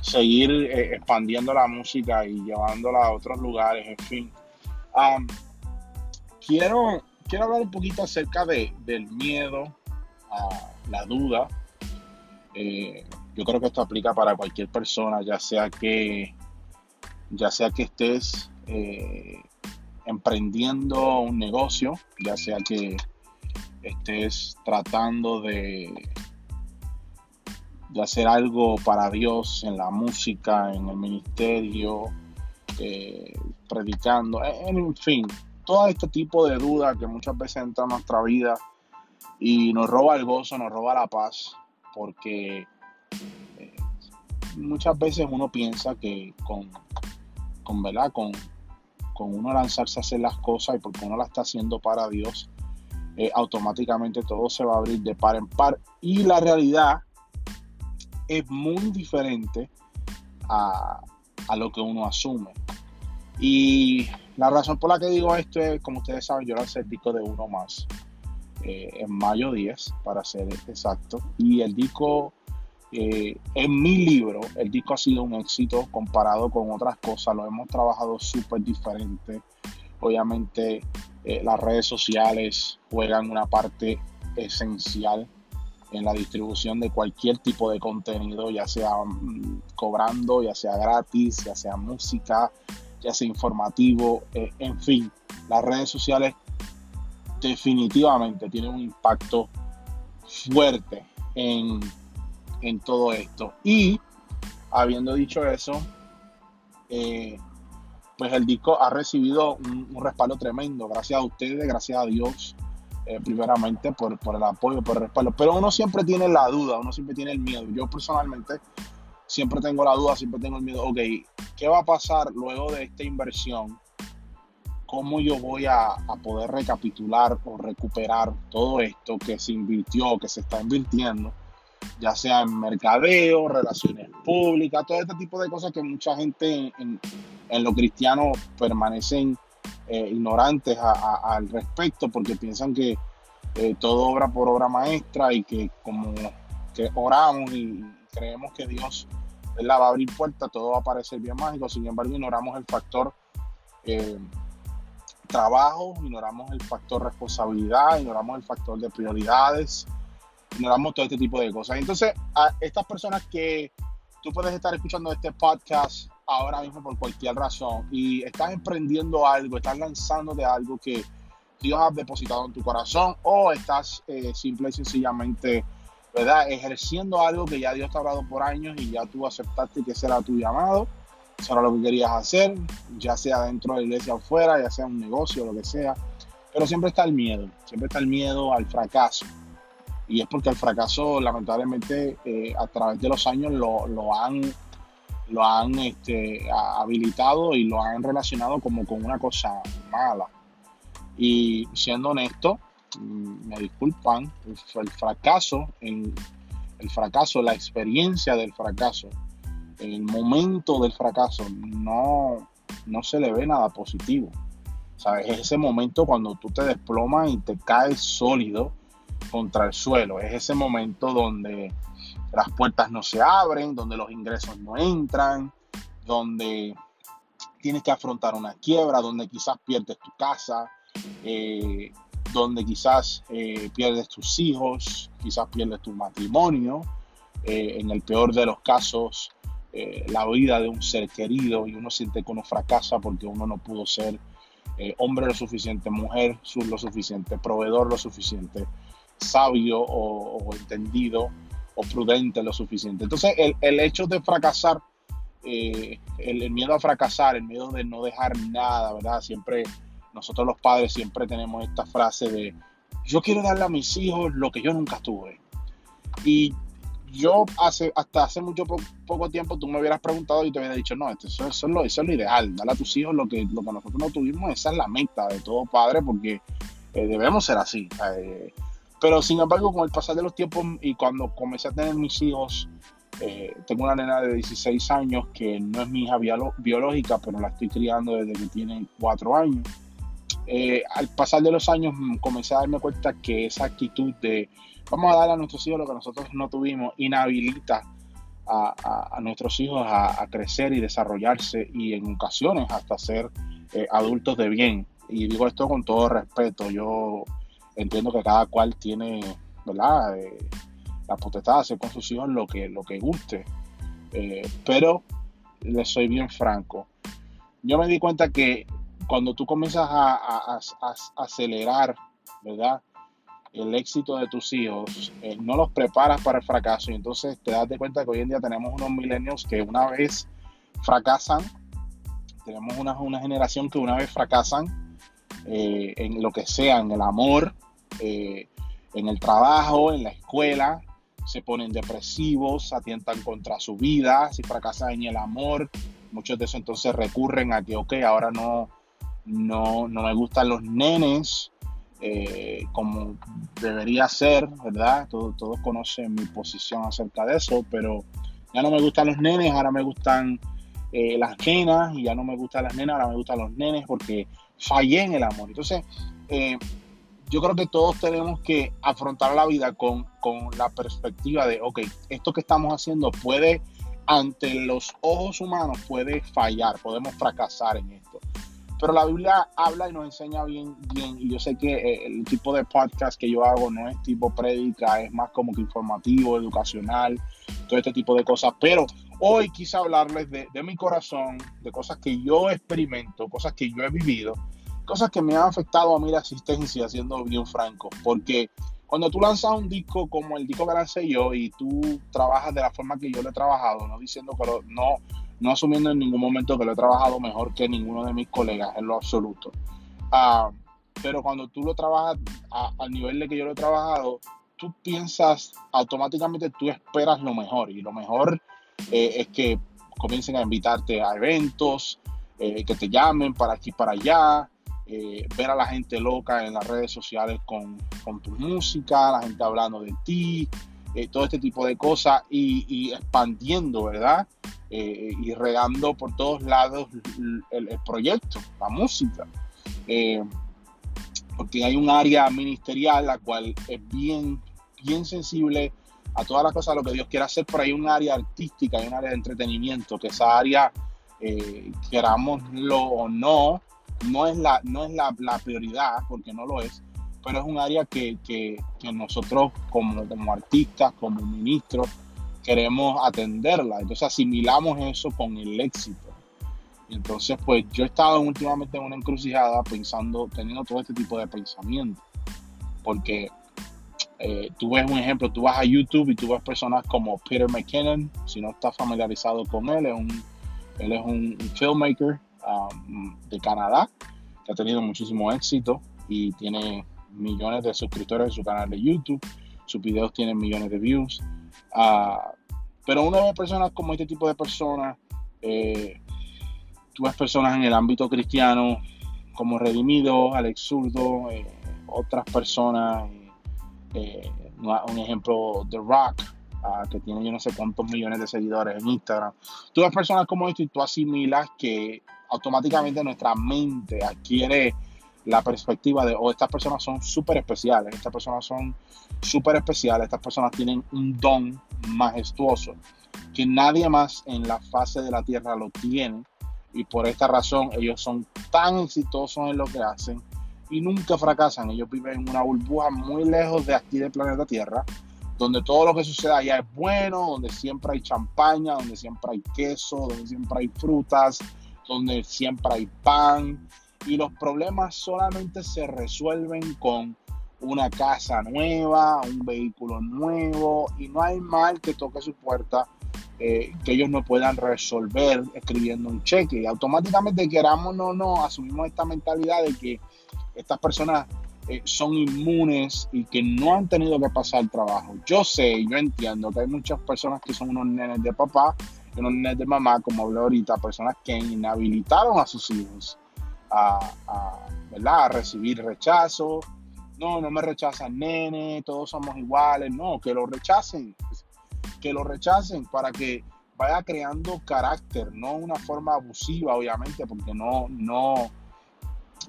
seguir eh, expandiendo la música y llevándola a otros lugares, en fin. quiero, quiero hablar un poquito acerca de, del miedo, a la duda. Eh, yo creo que esto aplica para cualquier persona, ya sea que, ya sea que estés emprendiendo un negocio, ya sea que estés tratando de, de hacer algo para Dios en la música, en el ministerio, eh, predicando, en, fin, todo este tipo de dudas que muchas veces entran en nuestra vida y nos roba el gozo, nos roba la paz, porque eh, muchas veces uno piensa que con, con, ¿verdad? Con, con uno lanzarse a hacer las cosas y porque uno la está haciendo para Dios, eh, automáticamente todo se va a abrir de par en par. Y la realidad es muy diferente a, lo que uno asume. Y la razón por la que digo esto es, como ustedes saben, yo lancé el disco de uno más eh, en mayo 10, para ser exacto. Y el disco, eh, en mi libro, el disco ha sido un éxito comparado con otras cosas. Lo hemos trabajado súper diferente. Obviamente, eh, las redes sociales juegan una parte esencial en la distribución de cualquier tipo de contenido, ya sea mm, cobrando, ya sea gratis, ya sea música, ya sea informativo, eh, en fin, las redes sociales definitivamente tienen un impacto fuerte en, todo esto. Y habiendo dicho eso, eh, pues el disco ha recibido un, un respaldo tremendo, gracias a ustedes, gracias a Dios eh, primeramente por, por, el apoyo, por el respaldo. Pero uno siempre tiene la duda, uno siempre tiene el miedo. Yo personalmente siempre tengo la duda, siempre tengo el miedo. Ok, ¿qué va a pasar luego de esta inversión? ¿Cómo yo voy a, a poder recapitular o recuperar todo esto que se invirtió, que se está invirtiendo? ya sea en mercadeo, relaciones públicas, todo este tipo de cosas que mucha gente en, lo cristiano permanecen eh, ignorantes al respecto porque piensan que eh, todo obra por obra maestra y que como que oramos y creemos que Dios la va a abrir puertas, todo va a parecer bien mágico, sin embargo ignoramos el factor eh, trabajo, ignoramos el factor responsabilidad, ignoramos el factor de prioridades, ignoramos todo este tipo de cosas. Entonces, a estas personas que tú puedes estar escuchando este podcast ahora mismo por cualquier razón y estás emprendiendo algo, estás lanzando de algo que Dios ha depositado en tu corazón o estás eh, simple y sencillamente, ¿verdad? Ejerciendo algo que ya Dios te ha hablado por años y ya tú aceptaste que será tu llamado, será lo que querías hacer, ya sea dentro de la iglesia o fuera, ya sea un negocio, lo que sea. Pero siempre está el miedo, siempre está el miedo al fracaso. Y es porque el fracaso, lamentablemente, eh, a través de los años lo, lo han lo han este, habilitado y lo han relacionado como con una cosa mala. Y siendo honesto, mm, me disculpan, el fracaso, el fracaso, la experiencia del fracaso, el momento del fracaso, no, no se le ve nada positivo. ¿Sabes? Es ese momento cuando tú te desplomas y te caes sólido contra el suelo. Es ese momento donde las puertas no se abren, donde los ingresos no entran, donde tienes que afrontar una quiebra, donde quizás pierdes tu casa, eh, donde quizás eh, pierdes tus hijos, quizás pierdes tu matrimonio, eh, en el peor de los casos, la vida de un ser querido y uno siente que uno fracasa porque uno no pudo ser hombre lo suficiente, mujer lo suficiente, proveedor lo suficiente, sabio o entendido o prudente lo suficiente. Entonces, el, hecho de fracasar, eh, el, miedo a fracasar, el miedo de no dejar nada, ¿verdad? Siempre, nosotros los padres siempre tenemos esta frase de, yo quiero darle a mis hijos lo que yo nunca tuve. Y yo hace, hasta hace mucho poco tiempo tú me hubieras preguntado y te hubiera dicho, no, eso, es lo, eso, es lo, ideal, darle a tus hijos lo que, lo que nosotros no tuvimos, esa es la meta de todo padre, porque eh, debemos ser así. Eh, pero sin embargo, con el pasar de los tiempos y cuando comencé a tener mis hijos, eh, tengo una nena de 16 años que no es mi hija biológica, pero la estoy criando desde que tiene 4 años. Eh, al pasar de los años mm, comencé a darme cuenta que esa actitud de vamos a darle a nuestros hijos lo que nosotros no tuvimos inhabilita a, nuestros hijos a, crecer y desarrollarse y en ocasiones hasta ser eh, adultos de bien. Y digo esto con todo respeto. Yo entiendo que cada cual tiene, ¿verdad? Eh, la potestad de hacer con lo que, lo que guste. Eh, pero les soy bien franco. Yo me di cuenta que cuando tú comienzas a, acelerar, ¿verdad? El éxito de tus hijos, eh, no los preparas para el fracaso y entonces te das de cuenta que hoy en día tenemos unos milenios que una vez fracasan, tenemos una, una generación que una vez fracasan en lo que sea, en el amor, eh, en el trabajo, en la escuela, se ponen depresivos, atientan contra su vida, si fracasan en el amor, muchos de esos entonces recurren a que, ok, ahora no, no, no me gustan los nenes eh, como debería ser, ¿verdad? Todos, todos conocen mi posición acerca de eso, pero ya no me gustan los nenes, ahora me gustan eh, las nenas, y ya no me gustan las nenas, ahora me gustan los nenes porque fallé en el amor. Entonces, eh, yo creo que todos tenemos que afrontar la vida con, con la perspectiva de, ok, esto que estamos haciendo puede, ante los ojos humanos, puede fallar, podemos fracasar en esto. Pero la Biblia habla y nos enseña bien, bien. Y yo sé que eh, el tipo de podcast que yo hago no es tipo prédica, es más como que informativo, educacional, todo este tipo de cosas. Pero hoy quise hablarles de, de mi corazón, de cosas que yo experimento, cosas que yo he vivido, cosas que me han afectado a mí la asistencia, siendo bien franco. Porque cuando tú lanzas un disco como el disco que lancé yo y tú trabajas de la forma que yo lo he trabajado, no diciendo que no no asumiendo en ningún momento que lo he trabajado mejor que ninguno de mis colegas, en lo absoluto. Ah, pero cuando tú lo trabajas al nivel de que yo lo he trabajado, tú piensas automáticamente, tú esperas lo mejor y lo mejor eh, es que comiencen a invitarte a eventos, eh, que te llamen para aquí, para allá, eh, ver a la gente loca en las redes sociales con, con tu música, la gente hablando de ti, todo este tipo de cosas y, expandiendo, ¿verdad? Eh, y regando por todos lados el, proyecto, la música. Eh, porque hay un área ministerial la cual es bien, bien sensible a todas las cosas, lo que Dios quiere hacer, pero hay un área artística, hay un área de entretenimiento, que esa área, eh, querámoslo o no, no es, la, no es la, prioridad, porque no lo es, pero es un área que, que, que nosotros como, como artistas, como ministros, queremos atenderla. Entonces asimilamos eso con el éxito. entonces, pues yo he estado últimamente en una encrucijada pensando, teniendo todo este tipo de pensamiento. Porque eh, tú ves un ejemplo, tú vas a YouTube y tú ves personas como Peter McKinnon, si no estás familiarizado con él, es un, él es un, filmmaker um, de Canadá que ha tenido muchísimo éxito y tiene millones de suscriptores en su canal de YouTube. Sus videos tienen millones de views. Uh, pero uno ve personas como este tipo de personas, eh, tú ves personas en el ámbito cristiano como Redimido, Alex Zurdo, eh, otras personas, eh, un ejemplo, The Rock, ah, que tiene yo no sé cuántos millones de seguidores en Instagram. Tú ves personas como esto y tú asimilas que automáticamente nuestra mente adquiere la perspectiva de, oh, estas personas son súper especiales, estas personas son súper especiales, estas personas tienen un don majestuoso que nadie más en la fase de la tierra lo tiene y por esta razón ellos son tan exitosos en lo que hacen y nunca fracasan. Ellos viven en una burbuja muy lejos de aquí del planeta Tierra, donde todo lo que sucede allá es bueno, donde siempre hay champaña, donde siempre hay queso, donde siempre hay frutas, donde siempre hay pan, y los problemas solamente se resuelven con una casa nueva, un vehículo nuevo y no hay mal que toque su puerta eh, que ellos no puedan resolver escribiendo un cheque. Y automáticamente, queramos o no, asumimos esta mentalidad de que estas personas eh, son inmunes y que no han tenido que pasar trabajo. Yo sé, yo entiendo que hay muchas personas que son unos nenes de papá y unos nenes de mamá, como hablé ahorita, personas que inhabilitaron a sus hijos a, ¿verdad? a recibir rechazo. No, no me rechazan nene, todos somos iguales. No, que lo rechacen, que lo rechacen para que vaya creando carácter, no una forma abusiva, obviamente, porque no, no,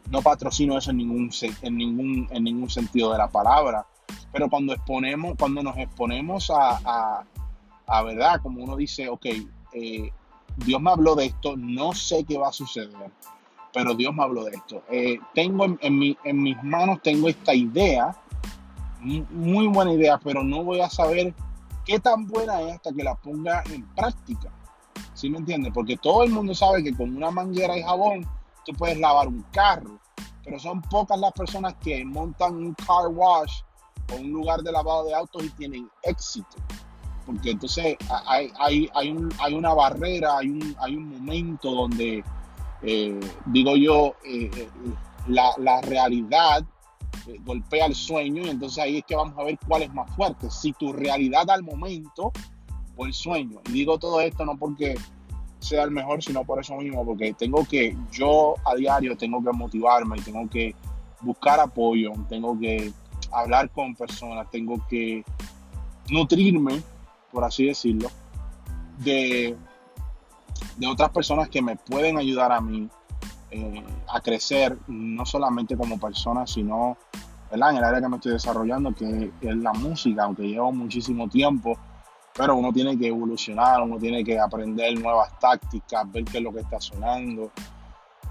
no patrocino eso en ningún, en ningún, en ningún sentido de la palabra. Pero cuando exponemos, cuando nos exponemos a verdad, como uno dice, ok, eh, Dios me habló de esto, no sé qué va a suceder, pero Dios me habló de esto. Eh, tengo en, en, mis manos, tengo esta idea, muy buena idea, pero no voy a saber qué tan buena es hasta que la ponga en práctica. ¿Sí me entiendes? Porque todo el mundo sabe que con una manguera y jabón tú puedes lavar un carro, pero son pocas las personas que montan un car wash o un lugar de lavado de autos y tienen éxito. Porque entonces hay, hay, hay, un, hay una barrera, hay un, hay un momento donde, eh, digo yo, eh, eh, la, la, realidad golpea el sueño y entonces ahí es que vamos a ver cuál es más fuerte, si tu realidad al momento o el sueño. Y digo todo esto no porque sea el mejor, sino por eso mismo, porque tengo que, yo a diario tengo que motivarme, tengo que buscar apoyo, tengo que hablar con personas, tengo que nutrirme, por así decirlo, de, de otras personas que me pueden ayudar a mí eh, a crecer, no solamente como persona, sino en el área que me estoy desarrollando, que es la música, aunque llevo muchísimo tiempo pero uno tiene que evolucionar, uno tiene que aprender nuevas tácticas, ver qué es lo que está sonando.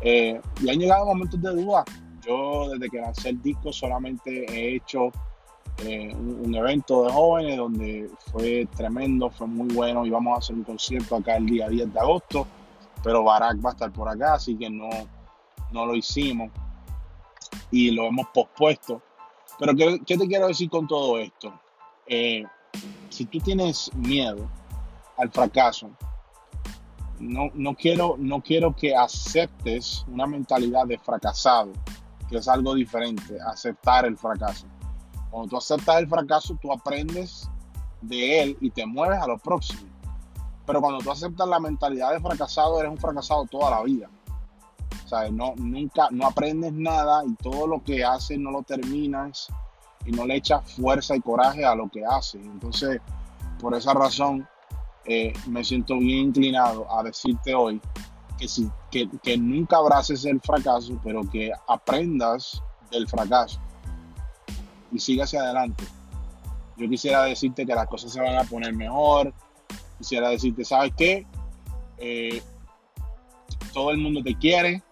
Eh, y han llegado momentos de duda. Yo desde que lancé el disco solamente he hecho eh, un, evento de jóvenes donde fue tremendo, fue muy bueno y vamos a hacer un concierto acá el día 10 de agosto, pero Barack va a estar por acá, así que no, no lo hicimos y lo hemos pospuesto. Pero ¿qué, te quiero decir con todo esto? Eh, si tú tienes miedo al fracaso, no, no, quiero, no quiero que aceptes una mentalidad de fracasado, que es algo diferente, aceptar el fracaso. Cuando tú aceptas el fracaso, tú aprendes de él y te mueves a lo próximo. Pero cuando tú aceptas la mentalidad de fracasado, eres un fracasado toda la vida. O sea, no, nunca, no aprendes nada y todo lo que haces no lo terminas y no le echa fuerza y coraje a lo que hace. Entonces, por esa razón, eh, me siento bien inclinado a decirte hoy que, si, que, que nunca abraces el fracaso, pero que aprendas del fracaso y sigas hacia adelante. Yo quisiera decirte que las cosas se van a poner mejor. Quisiera decirte, ¿sabes qué? Eh, todo el mundo te quiere,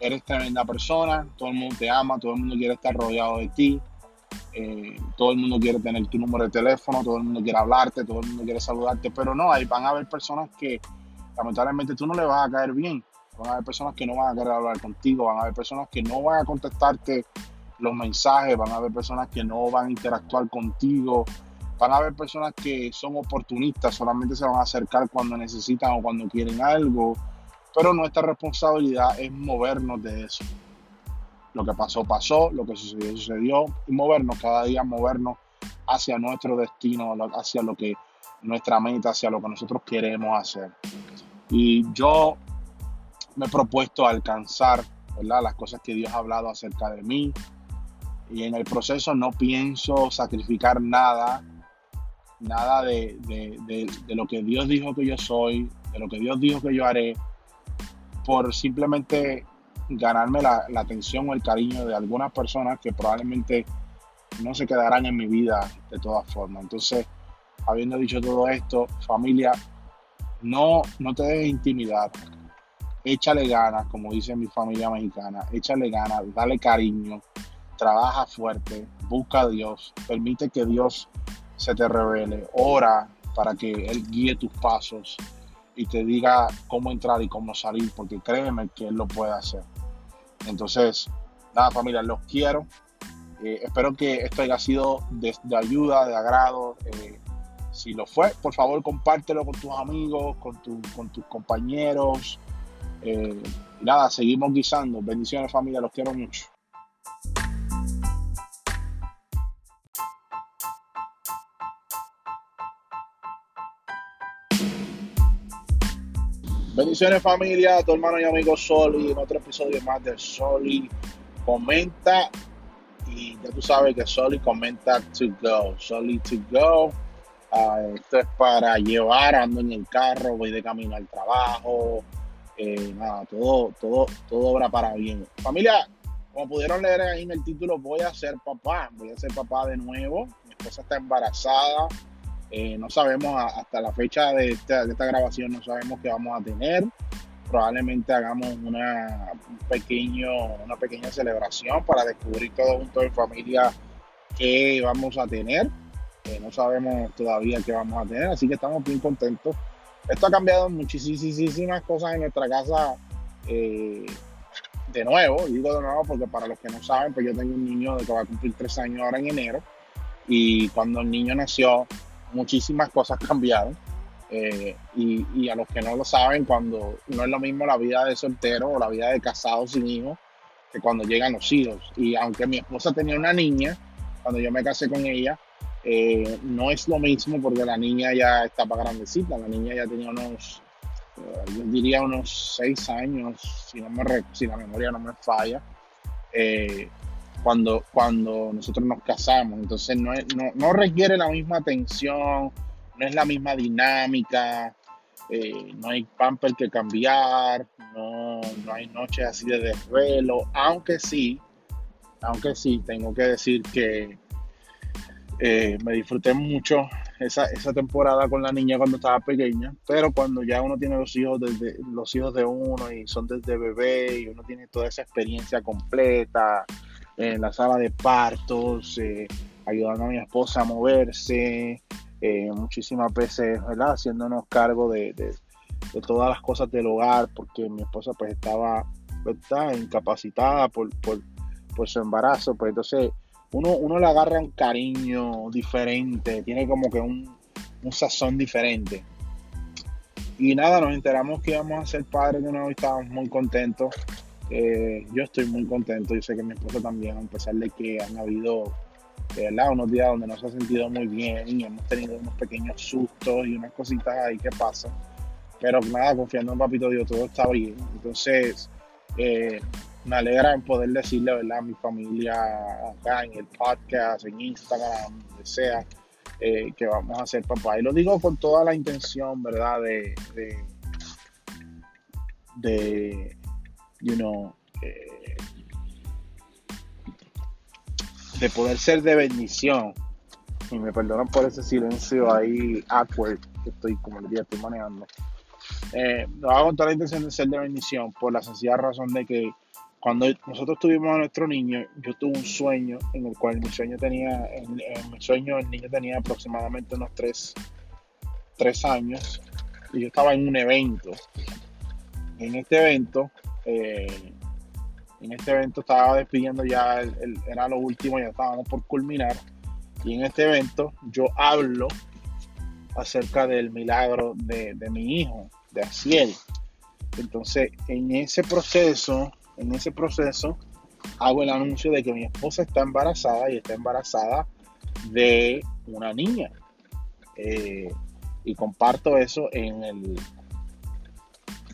eres tremenda persona, todo el mundo te ama, todo el mundo quiere estar rodeado de ti. Eh, todo el mundo quiere tener tu número de teléfono, todo el mundo quiere hablarte, todo el mundo quiere saludarte, pero no, ahí van a haber personas que lamentablemente tú no le vas a caer bien, van a haber personas que no van a querer hablar contigo, van a haber personas que no van a contestarte los mensajes, van a haber personas que no van a interactuar contigo, van a haber personas que son oportunistas, solamente se van a acercar cuando necesitan o cuando quieren algo, pero nuestra responsabilidad es movernos de eso lo que pasó, pasó, lo que sucedió, sucedió, y movernos cada día, movernos hacia nuestro destino, hacia lo que nuestra meta, hacia lo que nosotros queremos hacer. Y yo me he propuesto alcanzar las cosas que Dios ha hablado acerca de mí. Y en el proceso no pienso sacrificar nada, nada de, de, de lo que Dios dijo que yo soy, de lo que Dios dijo que yo haré, por simplemente ganarme la, atención o el cariño de algunas personas que probablemente no se quedarán en mi vida de todas formas. Entonces, habiendo dicho todo esto, familia, no, no te dejes intimidar. Échale ganas, como dice mi familia mexicana, échale ganas, dale cariño, trabaja fuerte, busca a Dios, permite que Dios se te revele, ora para que Él guíe tus pasos y te diga cómo entrar y cómo salir, porque créeme que Él lo puede hacer. Entonces, nada familia, los quiero. Eh, espero que esto haya sido de, ayuda, de agrado. Eh, si lo fue, por favor compártelo con tus amigos, con, tus compañeros. Eh, y nada, seguimos guisando. Bendiciones familia, los quiero mucho. Bendiciones familia, tu hermano y amigo Soli, en otro episodio más de Soli Comenta. Y ya tú sabes que Soli comenta to go, Soli to go. Ah, esto es para llevar, ando en el carro, voy de camino al trabajo. Eh, nada, todo, todo, todo obra para bien. Familia, como pudieron leer ahí en el título, voy a ser papá, voy a ser papá de nuevo. Mi esposa está embarazada Eh, no sabemos hasta la fecha de esta, grabación, no sabemos qué vamos a tener. Probablemente hagamos una, pequeño, una pequeña celebración para descubrir todo junto en familia qué vamos a tener. Eh, no sabemos todavía qué vamos a tener, así que estamos bien contentos. Esto ha cambiado muchísimas cosas en nuestra casa. Eh, de nuevo, digo de nuevo porque para los que no saben, pues yo tengo un niño que va a cumplir tres años ahora en enero y cuando el niño nació muchísimas cosas cambiaron eh, y, a los que no lo saben, cuando no es lo mismo la vida de soltero o la vida de casado sin hijos que cuando llegan los hijos. Y aunque mi esposa tenía una niña, cuando yo me casé con ella, eh, no es lo mismo porque la niña ya estaba grandecita, la niña ya tenía unos yo diría unos seis años, si, no me, si la memoria no me falla, eh, cuando, cuando nosotros nos casamos. Entonces no, no, requiere la misma atención, no es la misma dinámica, eh, no hay pamper que cambiar, no, no hay noches así de desvelo, aunque sí, aunque sí, tengo que decir que eh, me disfruté mucho esa, esa, temporada con la niña cuando estaba pequeña, pero cuando ya uno tiene los hijos desde los hijos de uno y son desde bebé y uno tiene toda esa experiencia completa en la sala de partos, eh, ayudando a mi esposa a moverse, eh, muchísimas veces, ¿verdad? Haciéndonos cargo de, de, todas las cosas del hogar, porque mi esposa pues estaba, ¿verdad? Incapacitada por, por, por su embarazo, pues entonces uno, le agarra un cariño diferente, tiene como que un, sazón diferente. Y nada, nos enteramos que íbamos a ser padres de nuevo y estábamos muy contentos. Eh, yo estoy muy contento, yo sé que mi esposa también, a pesar de que han habido unos días donde no se ha sentido muy bien y hemos tenido unos pequeños sustos y unas cositas ahí que pasan. Pero nada, confiando en Papito Dios, todo está bien. Entonces, eh, me alegra en poder decirle ¿verdad? a mi familia acá en el podcast, en Instagram, donde sea, eh, que vamos a ser papá. Y lo digo con toda la intención, ¿verdad? De eh, de poder ser de bendición. Y me perdonan por ese silencio ahí awkward que estoy, como el día estoy manejando. Eh, lo hago con toda la intención de ser de bendición, por la sencilla razón de que cuando nosotros tuvimos a nuestro niño, yo tuve un sueño en el cual mi sueño tenía, en, mi sueño el niño tenía aproximadamente unos tres, años y yo estaba en un evento. En este evento, eh, en este evento estaba despidiendo ya, era lo último, ya estábamos por culminar. Y en este evento yo hablo acerca del milagro de, mi hijo, de Asiel. Entonces, en ese proceso, en ese proceso hago el anuncio de que mi esposa está embarazada y está embarazada de una niña. Eh, y comparto eso en el,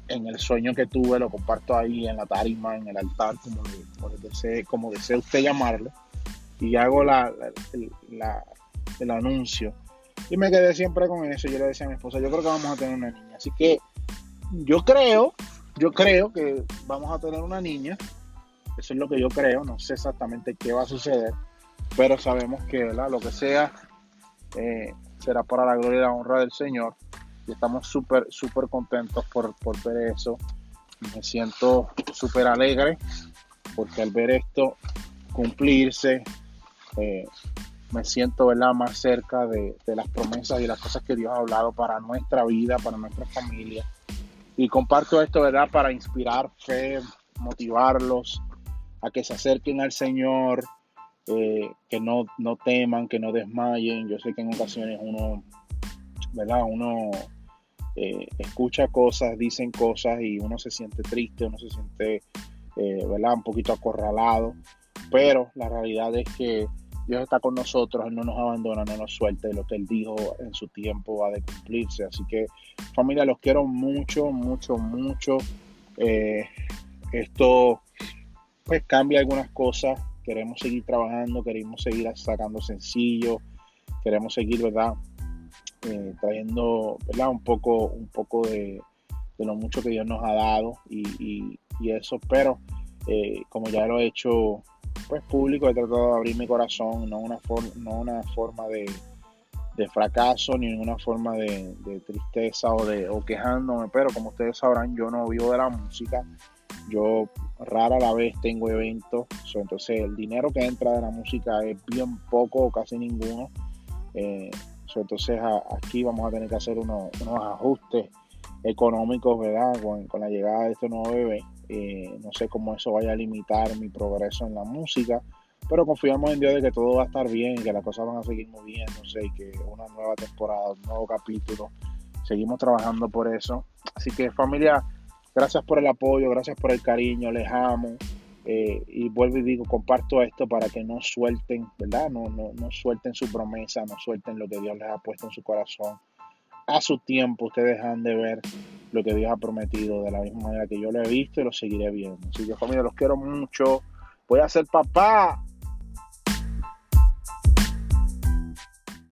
en el sueño que tuve, lo comparto ahí en la tarima, en el altar, como, desee, como desee usted llamarlo, y hago la, el anuncio. Y me quedé siempre con eso. Yo le decía a mi esposa, yo creo que vamos a tener una niña. Así que yo creo yo creo que vamos a tener una niña. Eso es lo que yo creo. No sé exactamente qué va a suceder. Pero sabemos que lo que sea eh, será para la gloria y la honra del Señor. Y estamos súper, súper contentos por, ver eso. Me siento súper alegre porque al ver esto cumplirse, eh, me siento ¿verdad? más cerca de, de, las promesas y las cosas que Dios ha hablado para nuestra vida, para nuestra familia y comparto esto, ¿verdad? Para inspirar fe, motivarlos a que se acerquen al Señor, eh, que no, no teman, que no desmayen. Yo sé que en ocasiones uno, ¿verdad? Uno eh, escucha cosas, dicen cosas y uno se siente triste, uno se siente, eh, ¿verdad? Un poquito acorralado. Pero la realidad es que Dios está con nosotros, Él no nos abandona, no nos suelta lo que Él dijo en su tiempo va a cumplirse. Así que familia, los quiero mucho, mucho, mucho. Eh, esto pues cambia algunas cosas. Queremos seguir trabajando, queremos seguir sacando sencillos, queremos seguir, ¿verdad? Eh, trayendo, ¿verdad? Un poco, un poco de, lo mucho que Dios nos ha dado y, eso, pero eh, como ya lo he hecho pues público, he tratado de abrir mi corazón, no una, no una forma de, de fracaso ni ninguna forma de, tristeza o de o quejándome, pero como ustedes sabrán, yo no vivo de la música. Yo rara la vez tengo eventos, entonces el dinero que entra de la música es bien poco o casi ninguno. Eh, entonces aquí vamos a tener que hacer unos, ajustes económicos, ¿verdad? Con, la llegada de este nuevo bebé. Eh, no sé cómo eso vaya a limitar mi progreso en la música, pero confiamos en Dios de que todo va a estar bien, que las cosas van a seguir moviéndose y que una nueva temporada, un nuevo capítulo. Seguimos trabajando por eso. Así que familia, gracias por el apoyo, gracias por el cariño, les amo. Eh, y vuelvo y digo, comparto esto para que no suelten, ¿verdad? No, no, no suelten su promesa, no suelten lo que Dios les ha puesto en su corazón. A su tiempo ustedes han de ver lo que Dios ha prometido de la misma manera que yo lo he visto y lo seguiré viendo. Así que familia, los quiero mucho. Voy a ser papá.